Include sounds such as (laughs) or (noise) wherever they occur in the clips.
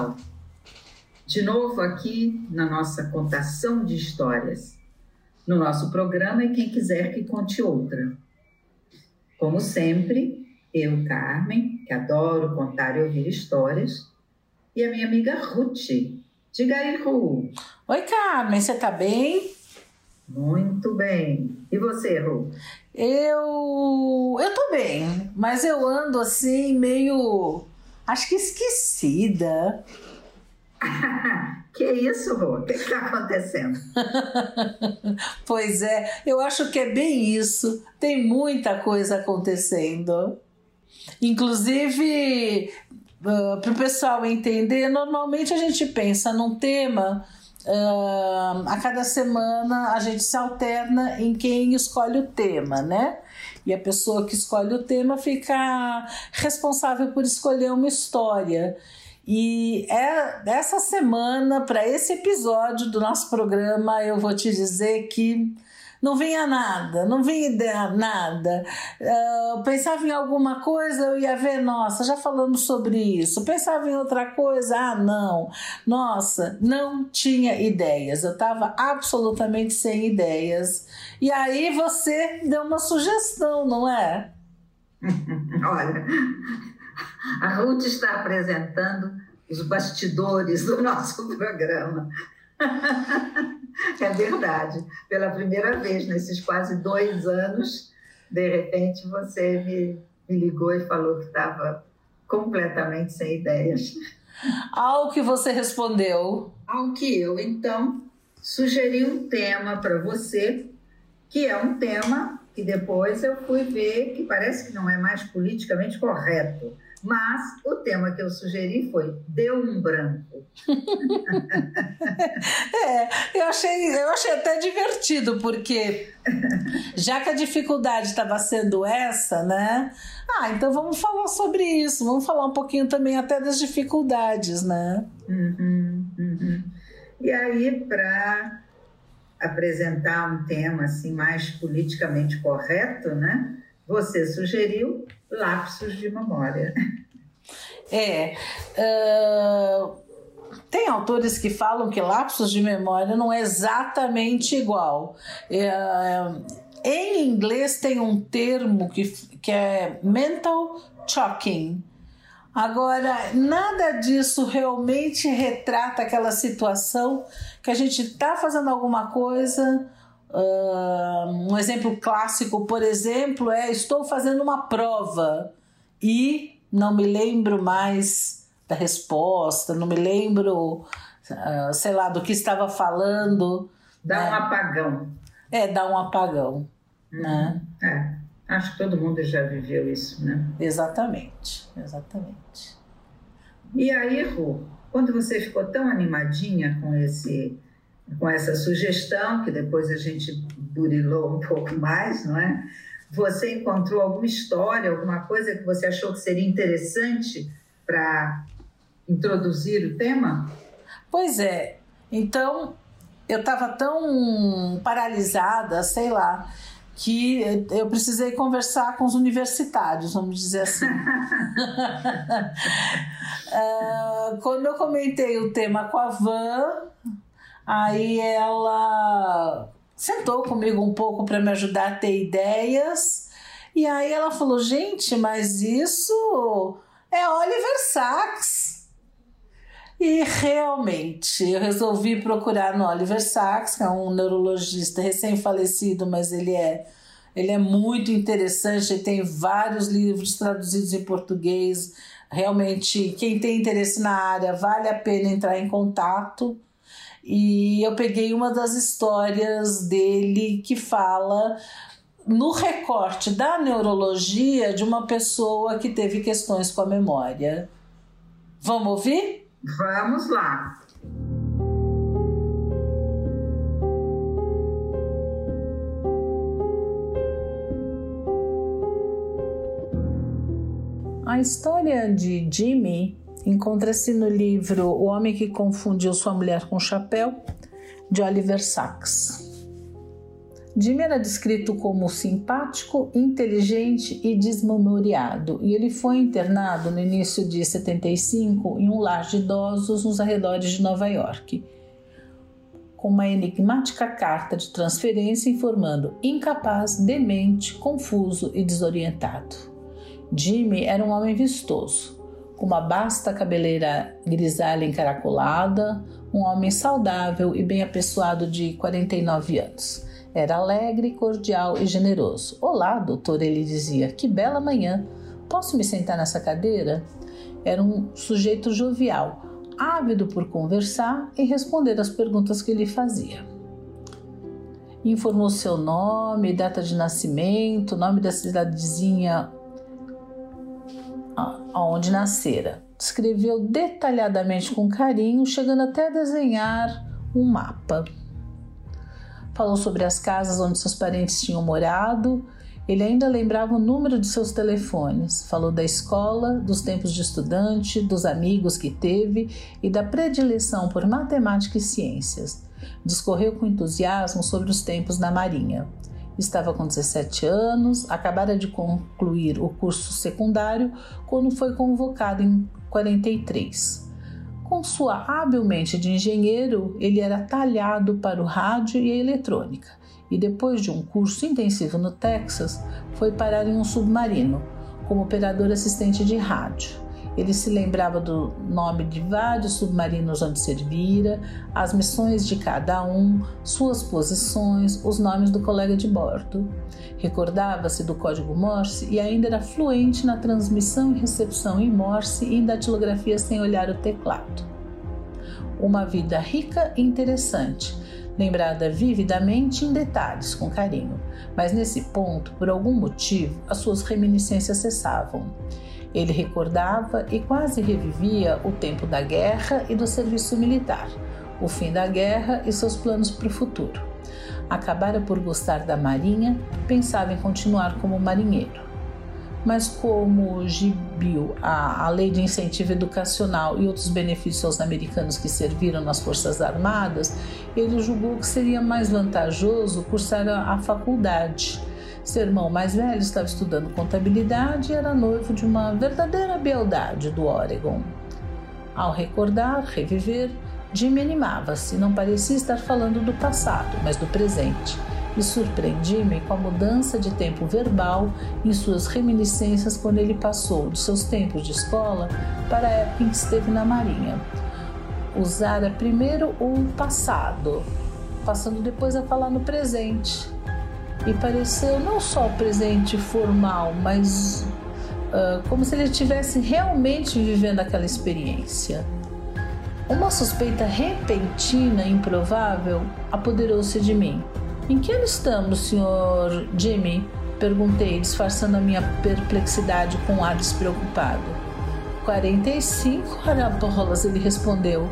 Pessoal. De novo aqui na nossa contação de histórias. No nosso programa e quem quiser que conte outra. Como sempre, eu, Carmen, que adoro contar e ouvir histórias, e a minha amiga Ruth. Diga aí, Ru. Oi, Carmen, você tá bem? Muito bem. E você, Ru? Eu. Eu tô bem, mas eu ando assim, meio. Acho que esquecida. (laughs) que isso, Ru? O que está acontecendo? (laughs) pois é, eu acho que é bem isso. Tem muita coisa acontecendo. Inclusive, uh, para o pessoal entender, normalmente a gente pensa num tema. Uh, a cada semana a gente se alterna em quem escolhe o tema, né? E a pessoa que escolhe o tema fica responsável por escolher uma história. E é essa semana, para esse episódio do nosso programa, eu vou te dizer que não vinha nada, não vinha ideia, nada. Uh, pensava em alguma coisa, eu ia ver, nossa, já falamos sobre isso. Pensava em outra coisa, ah, não. Nossa, não tinha ideias. Eu estava absolutamente sem ideias. E aí você deu uma sugestão, não é? (laughs) Olha, a Ruth está apresentando os bastidores do nosso programa. (laughs) (laughs) é verdade. Pela primeira vez nesses quase dois anos, de repente você me, me ligou e falou que estava completamente sem ideias. Ao que você respondeu? Ao que eu, então, sugeri um tema para você, que é um tema que depois eu fui ver que parece que não é mais politicamente correto mas o tema que eu sugeri foi Deu um branco. (laughs) é, eu achei, eu achei até divertido, porque já que a dificuldade estava sendo essa, né? Ah, então vamos falar sobre isso, vamos falar um pouquinho também até das dificuldades, né? Uhum, uhum. E aí, para apresentar um tema assim mais politicamente correto, né? Você sugeriu lapsos de memória. (laughs) É. Uh, tem autores que falam que lapsos de memória não é exatamente igual. Uh, em inglês tem um termo que, que é mental choking. Agora, nada disso realmente retrata aquela situação que a gente está fazendo alguma coisa, Uh, um exemplo clássico, por exemplo, é estou fazendo uma prova e não me lembro mais da resposta, não me lembro, uh, sei lá, do que estava falando. Dá né? um apagão. É, dá um apagão. Uhum. Né? É, acho que todo mundo já viveu isso, né? Exatamente, exatamente. E aí, Ru, quando você ficou tão animadinha com esse com essa sugestão, que depois a gente burilou um pouco mais, não é? Você encontrou alguma história, alguma coisa que você achou que seria interessante para introduzir o tema? Pois é. Então, eu estava tão paralisada, sei lá, que eu precisei conversar com os universitários, vamos dizer assim. uh, (laughs) quando eu comentei o tema com a Van, Aí ela sentou comigo um pouco para me ajudar a ter ideias. E aí ela falou: gente, mas isso é Oliver Sacks. E realmente eu resolvi procurar no Oliver Sacks, que é um neurologista recém-falecido, mas ele é, ele é muito interessante, ele tem vários livros traduzidos em português. Realmente, quem tem interesse na área, vale a pena entrar em contato. E eu peguei uma das histórias dele que fala no recorte da neurologia de uma pessoa que teve questões com a memória. Vamos ouvir? Vamos lá. A história de Jimmy encontra-se no livro O Homem que Confundiu Sua Mulher com Chapéu, de Oliver Sacks. Jimmy era descrito como simpático, inteligente e desmemoriado, e ele foi internado no início de 75 em um lar de idosos nos arredores de Nova York, com uma enigmática carta de transferência informando incapaz, demente, confuso e desorientado. Jimmy era um homem vistoso, com uma basta cabeleira grisalha encaracolada, um homem saudável e bem apessoado de 49 anos. Era alegre, cordial e generoso. Olá, doutor, ele dizia, que bela manhã. Posso me sentar nessa cadeira? Era um sujeito jovial, ávido por conversar e responder às perguntas que lhe fazia. Informou seu nome, data de nascimento, nome da cidadezinha onde nascera. Descreveu detalhadamente com carinho, chegando até a desenhar um mapa. Falou sobre as casas onde seus parentes tinham morado. Ele ainda lembrava o número de seus telefones. Falou da escola, dos tempos de estudante, dos amigos que teve e da predileção por matemática e ciências. Discorreu com entusiasmo sobre os tempos na Marinha. Estava com 17 anos, acabara de concluir o curso secundário quando foi convocado em 43. Com sua hábil mente de engenheiro, ele era talhado para o rádio e a eletrônica, e depois de um curso intensivo no Texas, foi parar em um submarino como operador assistente de rádio. Ele se lembrava do nome de vários submarinos onde servira, as missões de cada um, suas posições, os nomes do colega de bordo. Recordava-se do código Morse e ainda era fluente na transmissão e recepção em Morse e em datilografia sem olhar o teclado. Uma vida rica e interessante, lembrada vividamente em detalhes, com carinho, mas nesse ponto, por algum motivo, as suas reminiscências cessavam. Ele recordava e quase revivia o tempo da guerra e do serviço militar, o fim da guerra e seus planos para o futuro. Acabara por gostar da marinha, pensava em continuar como marinheiro. Mas como Gibiu, a, a lei de incentivo educacional e outros benefícios aos americanos que serviram nas Forças Armadas, ele julgou que seria mais vantajoso cursar a, a faculdade seu irmão mais velho estava estudando contabilidade e era noivo de uma verdadeira beldade do Oregon. Ao recordar, reviver, Jimmy animava-se, não parecia estar falando do passado, mas do presente, e surpreendi-me com a mudança de tempo verbal em suas reminiscências quando ele passou de seus tempos de escola para a época em que esteve na Marinha. Usara primeiro o passado, passando depois a falar no presente e pareceu não só presente formal, mas uh, como se ele estivesse realmente vivendo aquela experiência. Uma suspeita repentina e improvável apoderou-se de mim. Em que ano estamos, Sr. Jimmy? Perguntei, disfarçando a minha perplexidade com um ar despreocupado. 45, Arabolas, ele respondeu.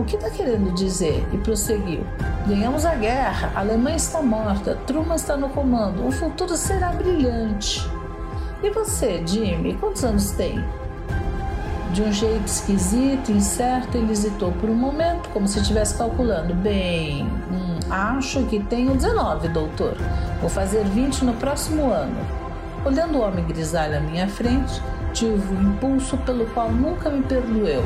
O que está querendo dizer? E prosseguiu. Ganhamos a guerra, a Alemanha está morta, Truman está no comando, o futuro será brilhante. E você, Jimmy, quantos anos tem? De um jeito esquisito, incerto, ele hesitou por um momento, como se estivesse calculando. Bem, hum, acho que tenho 19, doutor. Vou fazer 20 no próximo ano. Olhando o homem grisalho à minha frente, tive um impulso pelo qual nunca me perdoeu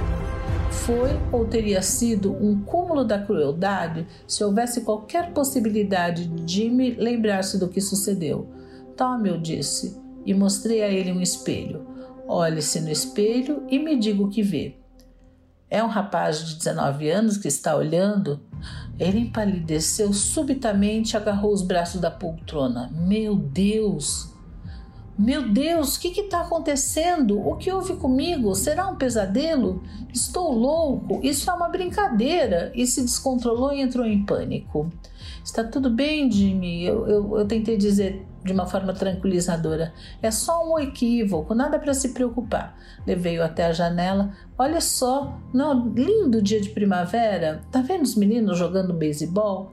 foi ou teria sido um cúmulo da crueldade se houvesse qualquer possibilidade de Jimmy lembrar-se do que sucedeu. Tome, eu disse, e mostrei a ele um espelho. Olhe-se no espelho e me diga o que vê. É um rapaz de 19 anos que está olhando? Ele empalideceu subitamente e agarrou os braços da poltrona. Meu Deus! Meu Deus, o que está acontecendo? O que houve comigo? Será um pesadelo? Estou louco? Isso é uma brincadeira! E se descontrolou e entrou em pânico. Está tudo bem, Jimmy? Eu, eu, eu tentei dizer. De uma forma tranquilizadora. É só um equívoco, nada para se preocupar. Levei-o até a janela. Olha só, não, lindo dia de primavera. Tá vendo os meninos jogando beisebol?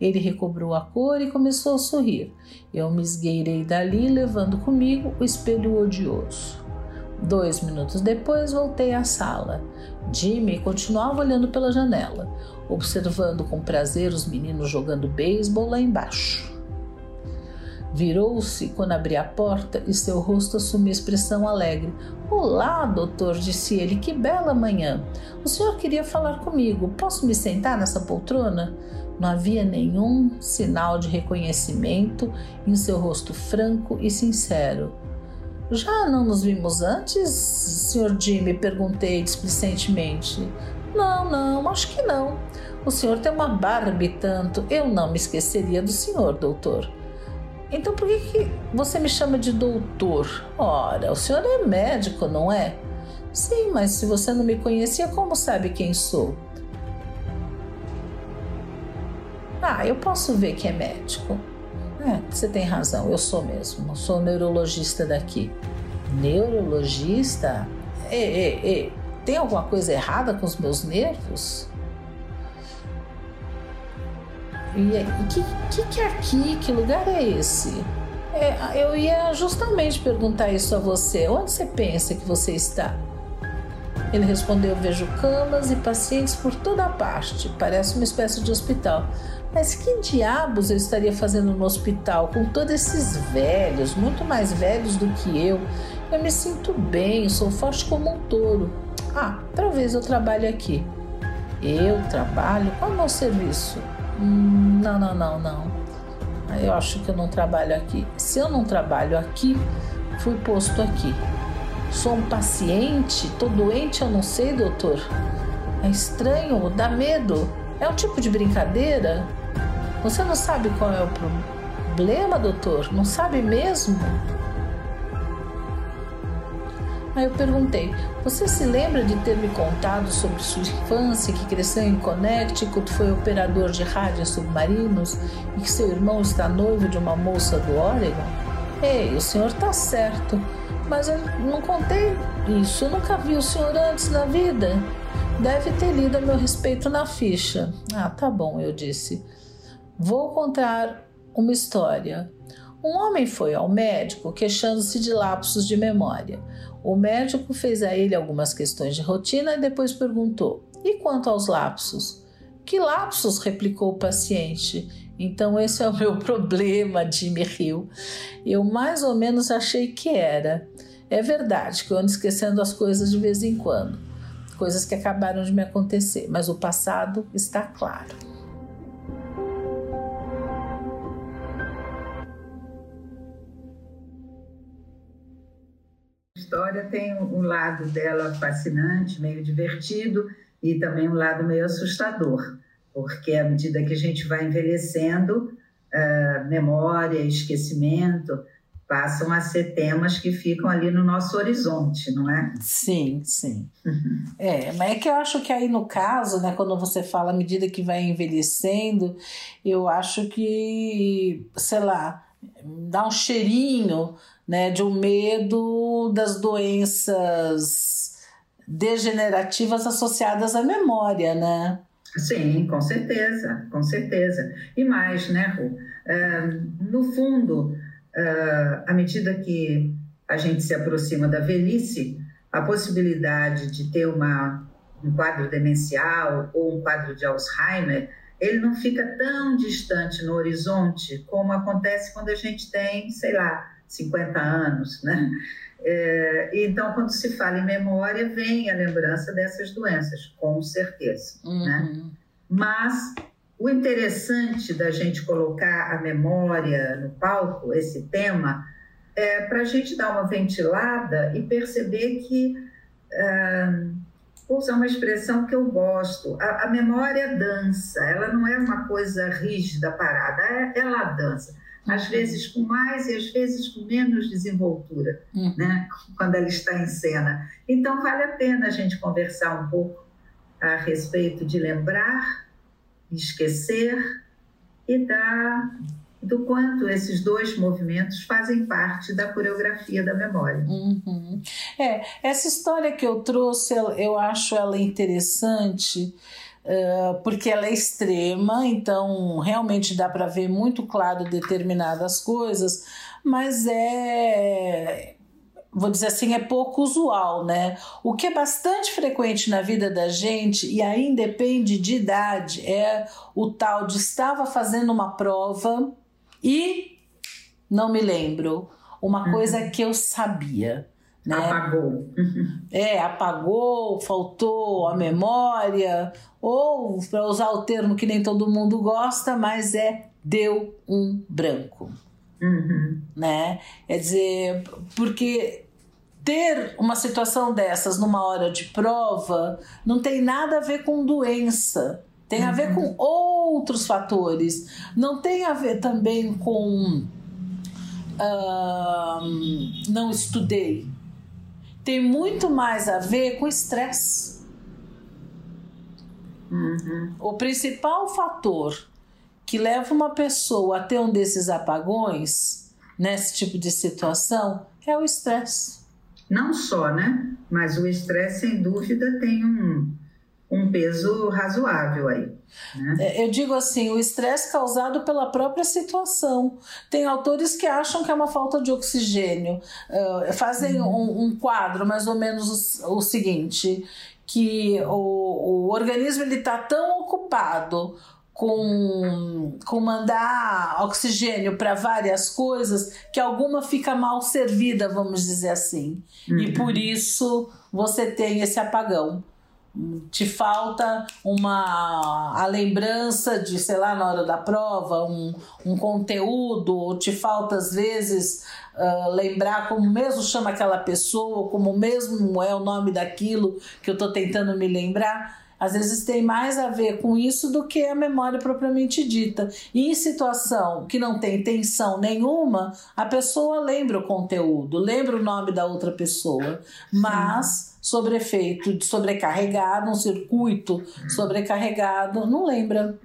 Ele recobrou a cor e começou a sorrir. Eu me esgueirei dali, levando comigo o espelho odioso. Dois minutos depois voltei à sala. Jimmy continuava olhando pela janela, observando com prazer os meninos jogando beisebol lá embaixo. Virou-se quando abri a porta e seu rosto assumiu expressão alegre. Olá, doutor, disse ele, que bela manhã. O senhor queria falar comigo. Posso me sentar nessa poltrona? Não havia nenhum sinal de reconhecimento em seu rosto franco e sincero. Já não nos vimos antes, Sr. Jimmy? Perguntei displicentemente. Não, não, acho que não. O senhor tem uma barba e tanto. Eu não me esqueceria do senhor, doutor. Então por que, que você me chama de doutor? Ora, o senhor é médico, não é? Sim, mas se você não me conhecia, como sabe quem sou? Ah, eu posso ver que é médico. É, você tem razão, eu sou mesmo. Sou neurologista daqui. Neurologista? Ei, ei, ei, tem alguma coisa errada com os meus nervos? E o que, que, que é aqui? Que lugar é esse? É, eu ia justamente perguntar isso a você. Onde você pensa que você está? Ele respondeu: Vejo camas e pacientes por toda parte. Parece uma espécie de hospital. Mas que diabos eu estaria fazendo no hospital com todos esses velhos, muito mais velhos do que eu? Eu me sinto bem, sou forte como um touro. Ah, talvez eu trabalhe aqui. Eu trabalho? Qual é o meu serviço? Não, não, não, não. Eu acho que eu não trabalho aqui. Se eu não trabalho aqui, fui posto aqui. Sou um paciente? Tô doente? Eu não sei, doutor. É estranho, dá medo. É um tipo de brincadeira? Você não sabe qual é o problema, doutor? Não sabe mesmo? Aí eu perguntei: Você se lembra de ter me contado sobre sua infância, que cresceu em Connecticut, foi operador de rádios submarinos e que seu irmão está noivo de uma moça do Oregon? Ei, o senhor está certo, mas eu não contei isso. Eu nunca vi o senhor antes na vida. Deve ter lido a meu respeito na ficha. Ah, tá bom, eu disse. Vou contar uma história. Um homem foi ao médico queixando-se de lapsos de memória. O médico fez a ele algumas questões de rotina e depois perguntou: E quanto aos lapsos? Que lapsos? replicou o paciente. Então, esse é o meu (laughs) problema, Jimmy riu. Eu mais ou menos achei que era. É verdade que eu ando esquecendo as coisas de vez em quando, coisas que acabaram de me acontecer, mas o passado está claro. História tem um lado dela fascinante, meio divertido, e também um lado meio assustador, porque à medida que a gente vai envelhecendo, uh, memória, esquecimento passam a ser temas que ficam ali no nosso horizonte, não é? Sim, sim. Uhum. É, mas é que eu acho que aí no caso, né, quando você fala à medida que vai envelhecendo, eu acho que, sei lá, dá um cheirinho né, de um medo das doenças degenerativas associadas à memória, né? Sim, com certeza, com certeza. E mais, né, Ru? Uh, no fundo, uh, à medida que a gente se aproxima da velhice, a possibilidade de ter uma, um quadro demencial ou um quadro de Alzheimer, ele não fica tão distante no horizonte como acontece quando a gente tem, sei lá, 50 anos, né? É, então, quando se fala em memória, vem a lembrança dessas doenças, com certeza, uhum. né? Mas o interessante da gente colocar a memória no palco, esse tema, é para a gente dar uma ventilada e perceber que, uh, vou usar uma expressão que eu gosto, a, a memória dança, ela não é uma coisa rígida, parada, é, ela dança às vezes com mais e às vezes com menos desenvoltura, uhum. né? quando ela está em cena. Então, vale a pena a gente conversar um pouco a respeito de lembrar, esquecer e dar do quanto esses dois movimentos fazem parte da coreografia da memória. Uhum. É, essa história que eu trouxe, eu acho ela interessante. Uh, porque ela é extrema, então realmente dá para ver muito claro determinadas coisas, mas é vou dizer assim, é pouco usual, né? O que é bastante frequente na vida da gente, e aí depende de idade, é o tal de estava fazendo uma prova e não me lembro. Uma uhum. coisa que eu sabia. Né? Apagou. É, apagou, faltou a memória, ou, para usar o termo que nem todo mundo gosta, mas é deu um branco. Uhum. Né? Quer dizer, porque ter uma situação dessas numa hora de prova não tem nada a ver com doença, tem a ver com uhum. outros fatores, não tem a ver também com uh, não estudei, tem muito mais a ver com estresse. Uhum. O principal fator que leva uma pessoa a ter um desses apagões, nesse tipo de situação, é o estresse. Não só, né? Mas o estresse, sem dúvida, tem um, um peso razoável aí. Né? É, eu digo assim, o estresse causado pela própria situação. Tem autores que acham que é uma falta de oxigênio. Uh, fazem uhum. um, um, quadro mais ou menos o, o seguinte, que o, o organismo está tão ocupado com, com mandar oxigênio para várias coisas que alguma fica mal servida, vamos dizer assim. Uhum. E por isso você tem esse apagão. Te falta uma a lembrança de, sei lá, na hora da prova, um, um conteúdo, ou te falta às vezes uh, lembrar como mesmo chama aquela pessoa, como mesmo é o nome daquilo que eu estou tentando me lembrar. Às vezes tem mais a ver com isso do que a memória propriamente dita. E em situação que não tem tensão nenhuma, a pessoa lembra o conteúdo, lembra o nome da outra pessoa, mas sobre efeito de sobrecarregado, um circuito sobrecarregado, não lembra.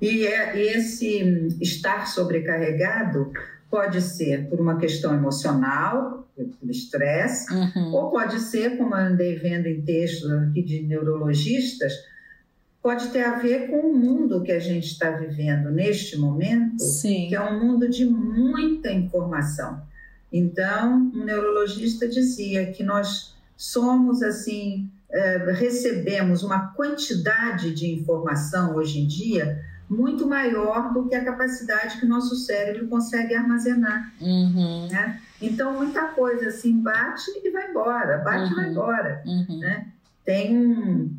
E é, esse estar sobrecarregado pode ser por uma questão emocional, pelo estresse, uhum. ou pode ser, como eu andei vendo em textos aqui de neurologistas, pode ter a ver com o mundo que a gente está vivendo neste momento, Sim. que é um mundo de muita informação. Então, um neurologista dizia que nós somos assim, é, recebemos uma quantidade de informação hoje em dia muito maior do que a capacidade que o nosso cérebro consegue armazenar. Uhum. Né? Então, muita coisa assim bate e vai embora, bate uhum. e vai uhum. embora. Uhum. Né? Tem um,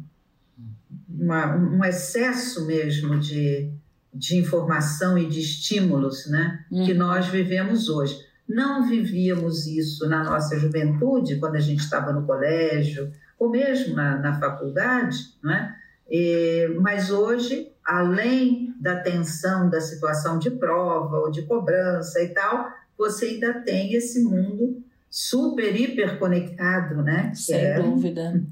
uma, um excesso mesmo de, de informação e de estímulos né? que uhum. nós vivemos hoje. Não vivíamos isso na nossa juventude, quando a gente estava no colégio, ou mesmo na, na faculdade, não é? E, mas hoje além da tensão da situação de prova ou de cobrança e tal, você ainda tem esse mundo super hiper conectado, né? Sem é... dúvida.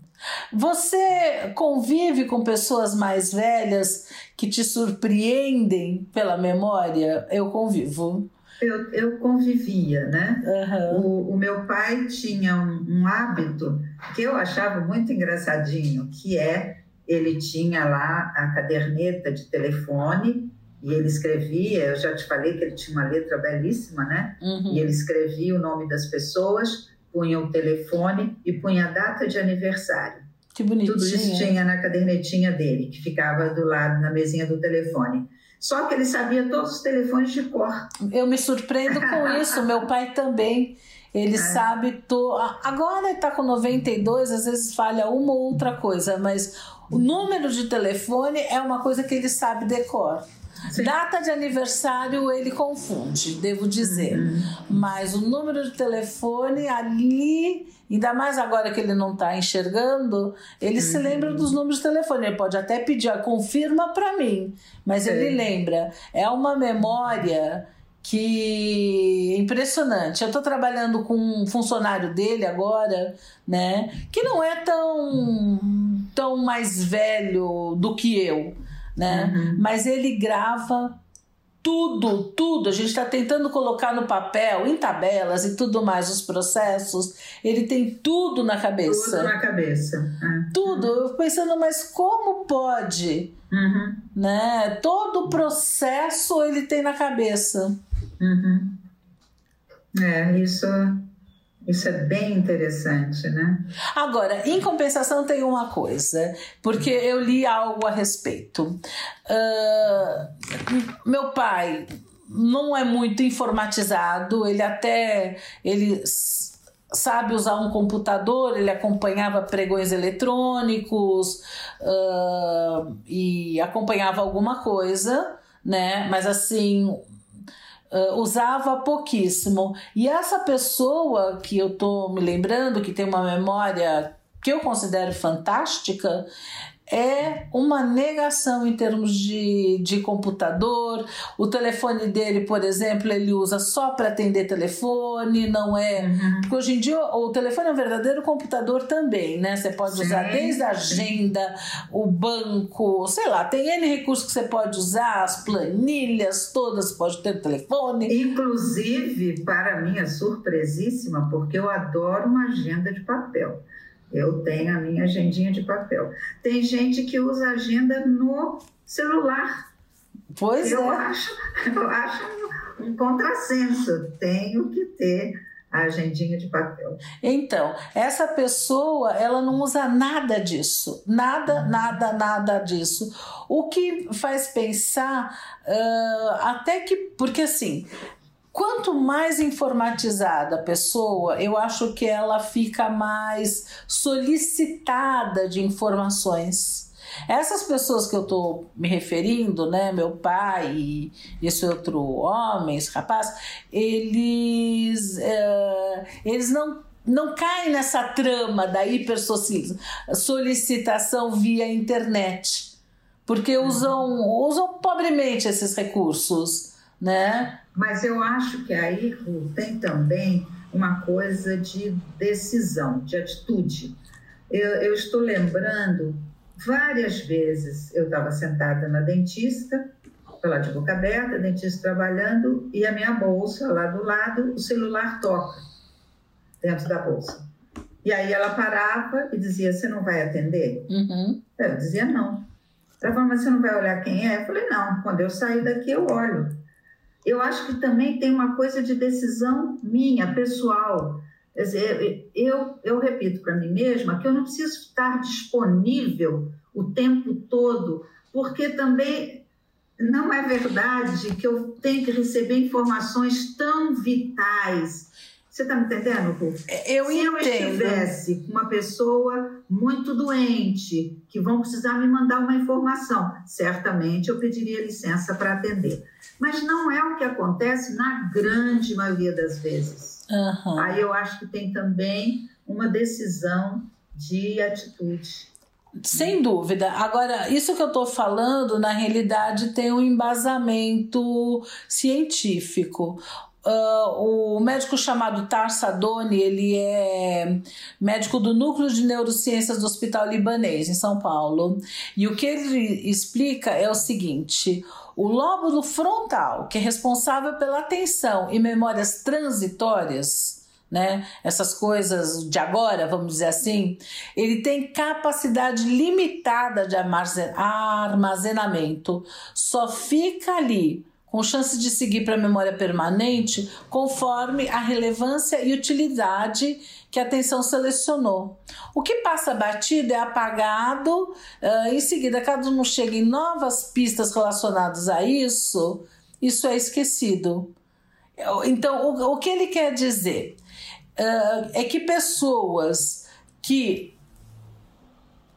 Você convive com pessoas mais velhas que te surpreendem pela memória? Eu convivo. Eu, eu convivia, né? Uhum. O, o, meu pai tinha um, um hábito que eu achava muito engraçadinho, que é ele tinha lá a caderneta de telefone e ele escrevia, eu já te falei que ele tinha uma letra belíssima, né? Uhum. E ele escrevia o nome das pessoas, punha o telefone e punha a data de aniversário. Que bonitinho. Tudo isso tinha na cadernetinha dele, que ficava do lado, na mesinha do telefone. Só que ele sabia todos os telefones de cor. Eu me surpreendo com (laughs) isso, meu pai também. Ele é. sabe. To... Agora ele está com 92, às vezes falha uma ou outra coisa, mas o número de telefone é uma coisa que ele sabe decor. Sim. Data de aniversário ele confunde, devo dizer. Uhum. Mas o número de telefone ali, ainda mais agora que ele não está enxergando, ele uhum. se lembra dos números de telefone. Ele pode até pedir, confirma para mim, mas Sim. ele lembra. É uma memória que impressionante. Eu estou trabalhando com um funcionário dele agora, né, que não é tão tão mais velho do que eu, né? Uhum. Mas ele grava tudo, tudo. A gente está tentando colocar no papel, em tabelas e tudo mais, os processos. Ele tem tudo na cabeça. Tudo na cabeça. É. Tudo. Eu pensando, mas como pode? Uhum. Né? Todo o processo ele tem na cabeça. Uhum. É, isso isso é bem interessante, né? Agora, em compensação, tem uma coisa, porque eu li algo a respeito. Uh, meu pai não é muito informatizado, ele até ele sabe usar um computador, ele acompanhava pregões eletrônicos uh, e acompanhava alguma coisa, né? Mas assim, Uh, usava pouquíssimo. E essa pessoa que eu tô me lembrando, que tem uma memória que eu considero fantástica, é uma negação em termos de, de computador. O telefone dele, por exemplo, ele usa só para atender telefone, não é. Uhum. Porque hoje em dia o telefone é um verdadeiro computador também, né? Você pode sim, usar desde a agenda, o banco, sei lá, tem N recursos que você pode usar, as planilhas todas, pode ter telefone. Inclusive, para minha surpresíssima, porque eu adoro uma agenda de papel. Eu tenho a minha agendinha de papel. Tem gente que usa agenda no celular. Pois eu é. Acho, (laughs) eu acho um contrassenso. Tenho que ter a agendinha de papel. Então, essa pessoa, ela não usa nada disso. Nada, nada, nada disso. O que faz pensar uh, até que. Porque assim, Quanto mais informatizada a pessoa, eu acho que ela fica mais solicitada de informações. Essas pessoas que eu estou me referindo, né, meu pai e esse outro homem, esse rapaz, eles, é, eles não não caem nessa trama da hipersolicitação via internet, porque usam, usam pobremente esses recursos, né? Mas eu acho que aí tem também uma coisa de decisão, de atitude. Eu, eu estou lembrando várias vezes eu estava sentada na dentista, pela de boca aberta, dentista trabalhando, e a minha bolsa lá do lado, o celular toca dentro da bolsa. E aí ela parava e dizia: Você não vai atender? Uhum. Eu dizia: Não. Ela falou: Mas você não vai olhar quem é? Eu falei: Não, quando eu sair daqui eu olho eu acho que também tem uma coisa de decisão minha, pessoal. Quer dizer, eu, eu repito para mim mesma que eu não preciso estar disponível o tempo todo, porque também não é verdade que eu tenho que receber informações tão vitais você está me entendendo, Ruf? Eu Se entendo. Se eu estivesse com uma pessoa muito doente, que vão precisar me mandar uma informação, certamente eu pediria licença para atender. Mas não é o que acontece na grande maioria das vezes. Uhum. Aí eu acho que tem também uma decisão de atitude. Sem dúvida. Agora, isso que eu estou falando, na realidade, tem um embasamento científico. Uh, o médico chamado Tar Sadoni, ele é médico do Núcleo de Neurociências do Hospital Libanês, em São Paulo. E o que ele explica é o seguinte: o lóbulo frontal, que é responsável pela atenção e memórias transitórias, né? Essas coisas de agora, vamos dizer assim, ele tem capacidade limitada de armazenamento. Só fica ali com chance de seguir para a memória permanente conforme a relevância e utilidade que a atenção selecionou. O que passa batido é apagado, uh, em seguida, caso não cheguem novas pistas relacionadas a isso, isso é esquecido. Então, o, o que ele quer dizer uh, é que pessoas que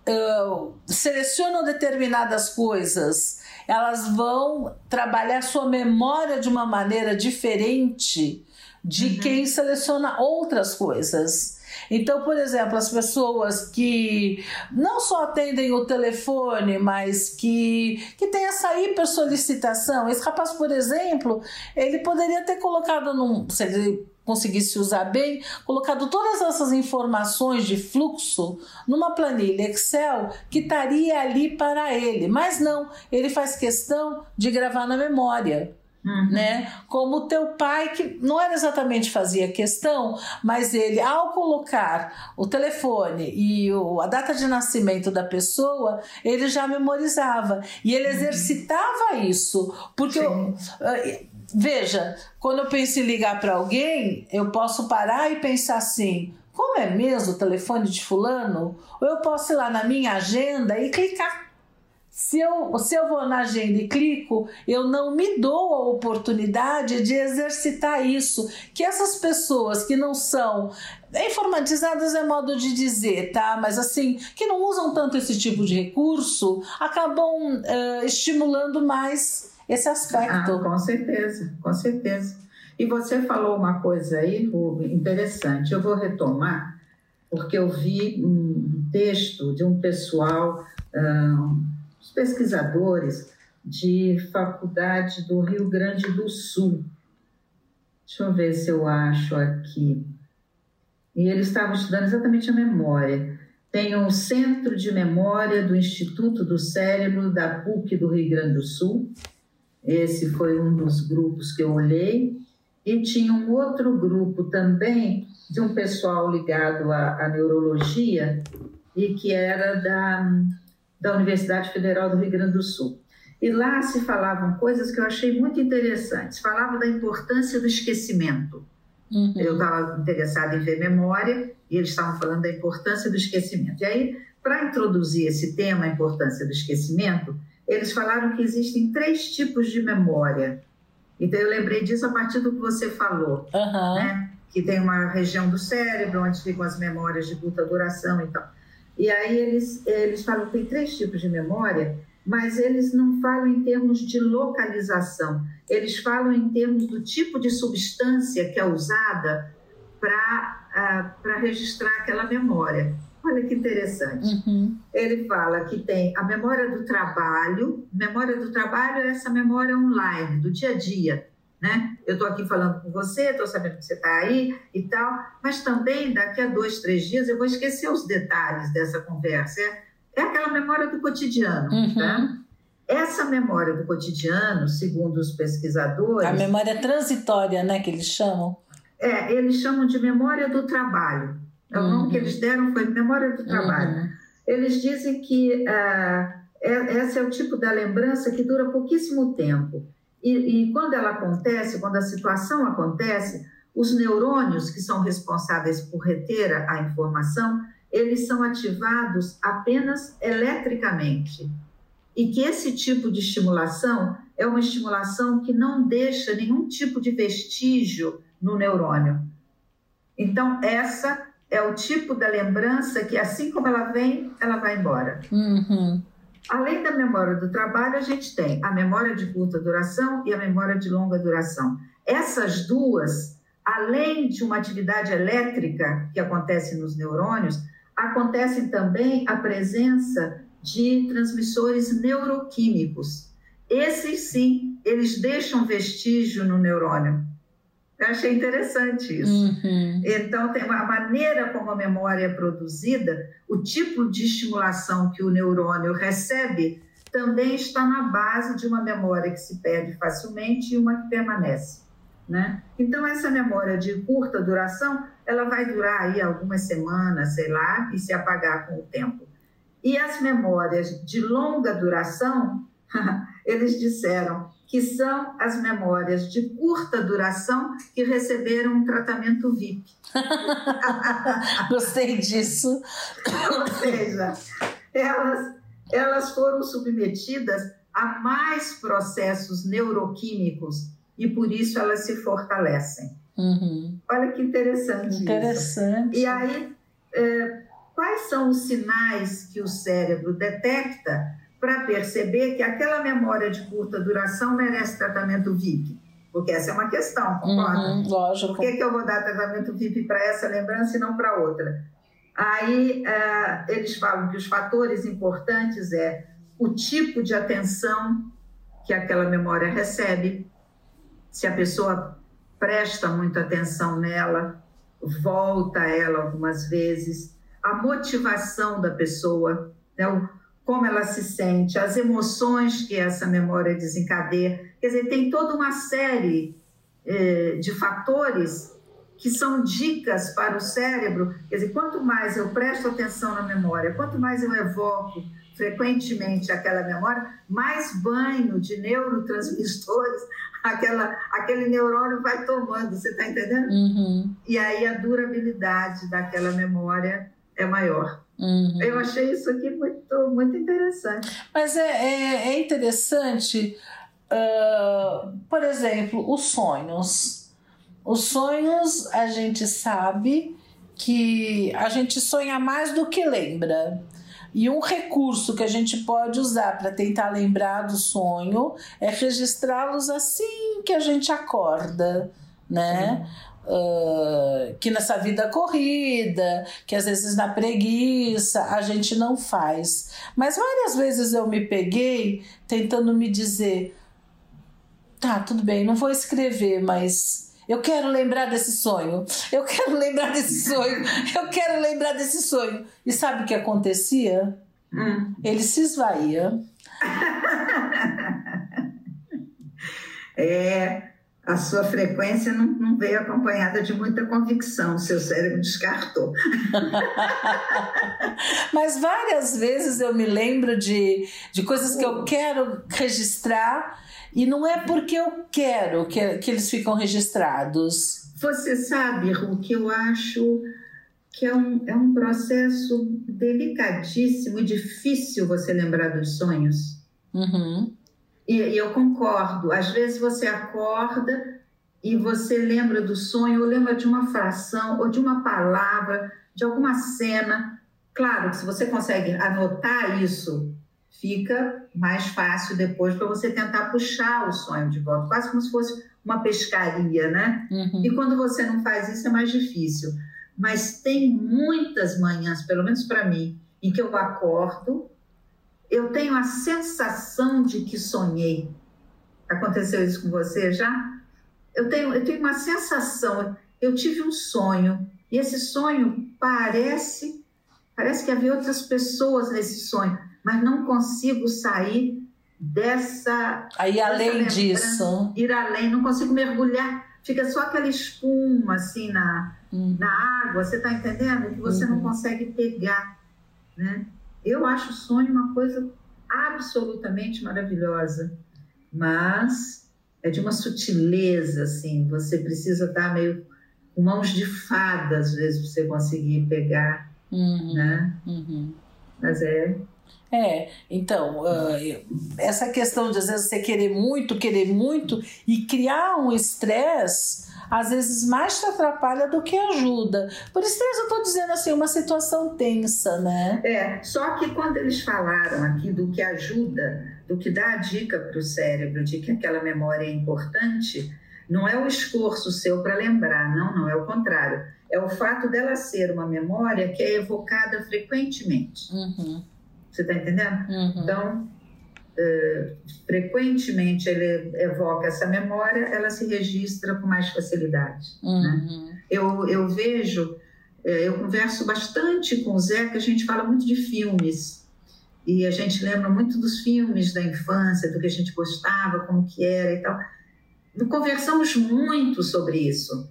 uh, selecionam determinadas coisas elas vão trabalhar sua memória de uma maneira diferente de uhum. quem seleciona outras coisas. Então, por exemplo, as pessoas que não só atendem o telefone, mas que, que tem essa hipersolicitação. Esse rapaz, por exemplo, ele poderia ter colocado num. Se ele conseguisse usar bem, colocado todas essas informações de fluxo numa planilha Excel que estaria ali para ele. Mas não, ele faz questão de gravar na memória. Uhum. Né? Como o teu pai, que não era exatamente fazia questão, mas ele, ao colocar o telefone e o, a data de nascimento da pessoa, ele já memorizava. E ele uhum. exercitava isso. Porque eu, eh, veja, quando eu penso em ligar para alguém, eu posso parar e pensar assim: como é mesmo o telefone de Fulano? Ou eu posso ir lá na minha agenda e clicar se eu, se eu vou na agenda e clico, eu não me dou a oportunidade de exercitar isso. Que essas pessoas que não são informatizadas é modo de dizer, tá? Mas assim, que não usam tanto esse tipo de recurso, acabam uh, estimulando mais esse aspecto. Ah, com certeza, com certeza. E você falou uma coisa aí, interessante. Eu vou retomar, porque eu vi um texto de um pessoal. Pesquisadores de faculdade do Rio Grande do Sul. Deixa eu ver se eu acho aqui. E eles estavam estudando exatamente a memória. Tem um centro de memória do Instituto do Cérebro da PUC do Rio Grande do Sul. Esse foi um dos grupos que eu olhei. E tinha um outro grupo também de um pessoal ligado à, à neurologia e que era da da Universidade Federal do Rio Grande do Sul. E lá se falavam coisas que eu achei muito interessantes. Falava da importância do esquecimento. Uhum. Eu estava interessada em ver memória e eles estavam falando da importância do esquecimento. E aí, para introduzir esse tema, a importância do esquecimento, eles falaram que existem três tipos de memória. Então, eu lembrei disso a partir do que você falou, uhum. né? que tem uma região do cérebro onde ficam as memórias de curta duração e tal. E aí eles, eles falam que tem três tipos de memória, mas eles não falam em termos de localização, eles falam em termos do tipo de substância que é usada para uh, registrar aquela memória. Olha que interessante. Uhum. Ele fala que tem a memória do trabalho. Memória do trabalho é essa memória online, do dia a dia né? Eu estou aqui falando com você, estou sabendo que você está aí e tal, mas também daqui a dois, três dias eu vou esquecer os detalhes dessa conversa. É, é aquela memória do cotidiano, uhum. tá? Essa memória do cotidiano, segundo os pesquisadores. A memória transitória, né, que eles chamam? É, eles chamam de memória do trabalho. É o uhum. nome que uhum. eles deram foi memória do trabalho. Uhum. Eles dizem que uh, é, esse é o tipo da lembrança que dura pouquíssimo tempo e, e quando ela acontece, quando a situação acontece, os neurônios que são responsáveis por reter a informação, eles são ativados apenas eletricamente. E que esse tipo de estimulação é uma estimulação que não deixa nenhum tipo de vestígio no neurônio. Então, essa é o tipo da lembrança que, assim como ela vem, ela vai embora. Uhum. Além da memória do trabalho, a gente tem a memória de curta duração e a memória de longa duração. Essas duas, além de uma atividade elétrica que acontece nos neurônios, acontece também a presença de transmissores neuroquímicos. Esses sim, eles deixam vestígio no neurônio. Eu achei interessante isso. Uhum. Então, tem uma maneira como a memória é produzida, o tipo de estimulação que o neurônio recebe também está na base de uma memória que se perde facilmente e uma que permanece. Né? Então, essa memória de curta duração, ela vai durar aí algumas semanas, sei lá, e se apagar com o tempo. E as memórias de longa duração, (laughs) eles disseram que são as memórias de curta duração que receberam um tratamento VIP. (laughs) Gostei disso. Ou seja, elas, elas foram submetidas a mais processos neuroquímicos e por isso elas se fortalecem. Uhum. Olha que interessante. Interessante. Isso. E aí, é, quais são os sinais que o cérebro detecta para perceber que aquela memória de curta duração merece tratamento VIP. Porque essa é uma questão, concorda? Uhum, lógico. Por que, que eu vou dar tratamento VIP para essa lembrança e não para outra? Aí uh, eles falam que os fatores importantes é o tipo de atenção que aquela memória recebe, se a pessoa presta muita atenção nela, volta a ela algumas vezes, a motivação da pessoa, né? o, como ela se sente, as emoções que essa memória desencadeia. Quer dizer, tem toda uma série eh, de fatores que são dicas para o cérebro. Quer dizer, quanto mais eu presto atenção na memória, quanto mais eu evoco frequentemente aquela memória, mais banho de neurotransmissores (laughs) aquela, aquele neurônio vai tomando, você está entendendo? Uhum. E aí a durabilidade daquela memória é maior. Uhum. Eu achei isso aqui muito, muito interessante. Mas é, é, é interessante, uh, por exemplo, os sonhos. Os sonhos a gente sabe que a gente sonha mais do que lembra. E um recurso que a gente pode usar para tentar lembrar do sonho é registrá-los assim que a gente acorda, né? Uh, que nessa vida corrida, que às vezes na preguiça a gente não faz. Mas várias vezes eu me peguei tentando me dizer: tá, tudo bem, não vou escrever, mas eu quero lembrar desse sonho. Eu quero lembrar desse sonho. Eu quero lembrar desse sonho. E sabe o que acontecia? Hum. Ele se esvaía. (laughs) é, a sua frequência não, não, veio acompanhada de muita convicção, seu cérebro descartou. (laughs) Mas várias vezes eu me lembro de, de coisas que eu quero registrar e não é porque eu quero que, que eles ficam registrados. Você sabe, Ru, que eu acho que é um, é um processo delicadíssimo e difícil você lembrar dos sonhos. Uhum. E, e eu concordo. Às vezes você acorda e você lembra do sonho, ou lembra de uma fração, ou de uma palavra, de alguma cena. Claro que se você consegue anotar isso fica mais fácil depois para você tentar puxar o sonho de volta, quase como se fosse uma pescaria, né? Uhum. E quando você não faz isso é mais difícil. Mas tem muitas manhãs, pelo menos para mim, em que eu acordo, eu tenho a sensação de que sonhei. Aconteceu isso com você já? Eu tenho, eu tenho uma sensação, eu tive um sonho, e esse sonho parece, parece que havia outras pessoas nesse sonho mas não consigo sair dessa. Aí, além disso. Ir além, não consigo mergulhar. Fica só aquela espuma assim na, uhum. na água, você está entendendo? Que você uhum. não consegue pegar. Né? Eu acho o sonho uma coisa absolutamente maravilhosa, mas é de uma sutileza, assim. Você precisa estar meio com mãos de fada, às vezes, para você conseguir pegar. Uhum. Né? Uhum. Mas é é, então, uh, essa questão de às vezes você querer muito, querer muito e criar um estresse, às vezes mais te atrapalha do que ajuda. Por estresse eu estou dizendo assim, uma situação tensa, né? É, só que quando eles falaram aqui do que ajuda, do que dá a dica para o cérebro de que aquela memória é importante, não é o esforço seu para lembrar, não, não é o contrário. É o fato dela ser uma memória que é evocada frequentemente. Uhum. Você está entendendo? Uhum. Então, uh, frequentemente ele evoca essa memória, ela se registra com mais facilidade. Uhum. Né? Eu, eu vejo, eh, eu converso bastante com o Zé, que a gente fala muito de filmes. E a gente lembra muito dos filmes da infância, do que a gente gostava, como que era e tal. Conversamos muito sobre isso.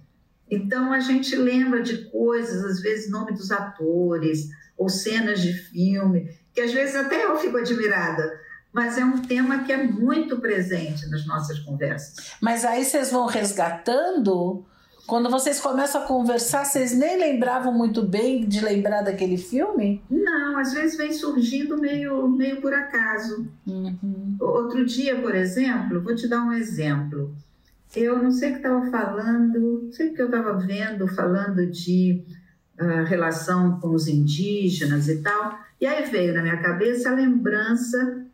Então a gente lembra de coisas, às vezes nome dos atores ou cenas de filme que às vezes até eu fico admirada, mas é um tema que é muito presente nas nossas conversas. Mas aí vocês vão resgatando. Quando vocês começam a conversar, vocês nem lembravam muito bem de lembrar daquele filme? Não, às vezes vem surgindo meio, meio por acaso. Uhum. Outro dia, por exemplo, vou te dar um exemplo. Eu não sei o que estava falando, não sei o que eu estava vendo, falando de uh, relação com os indígenas e tal. E aí veio na minha cabeça a lembrança,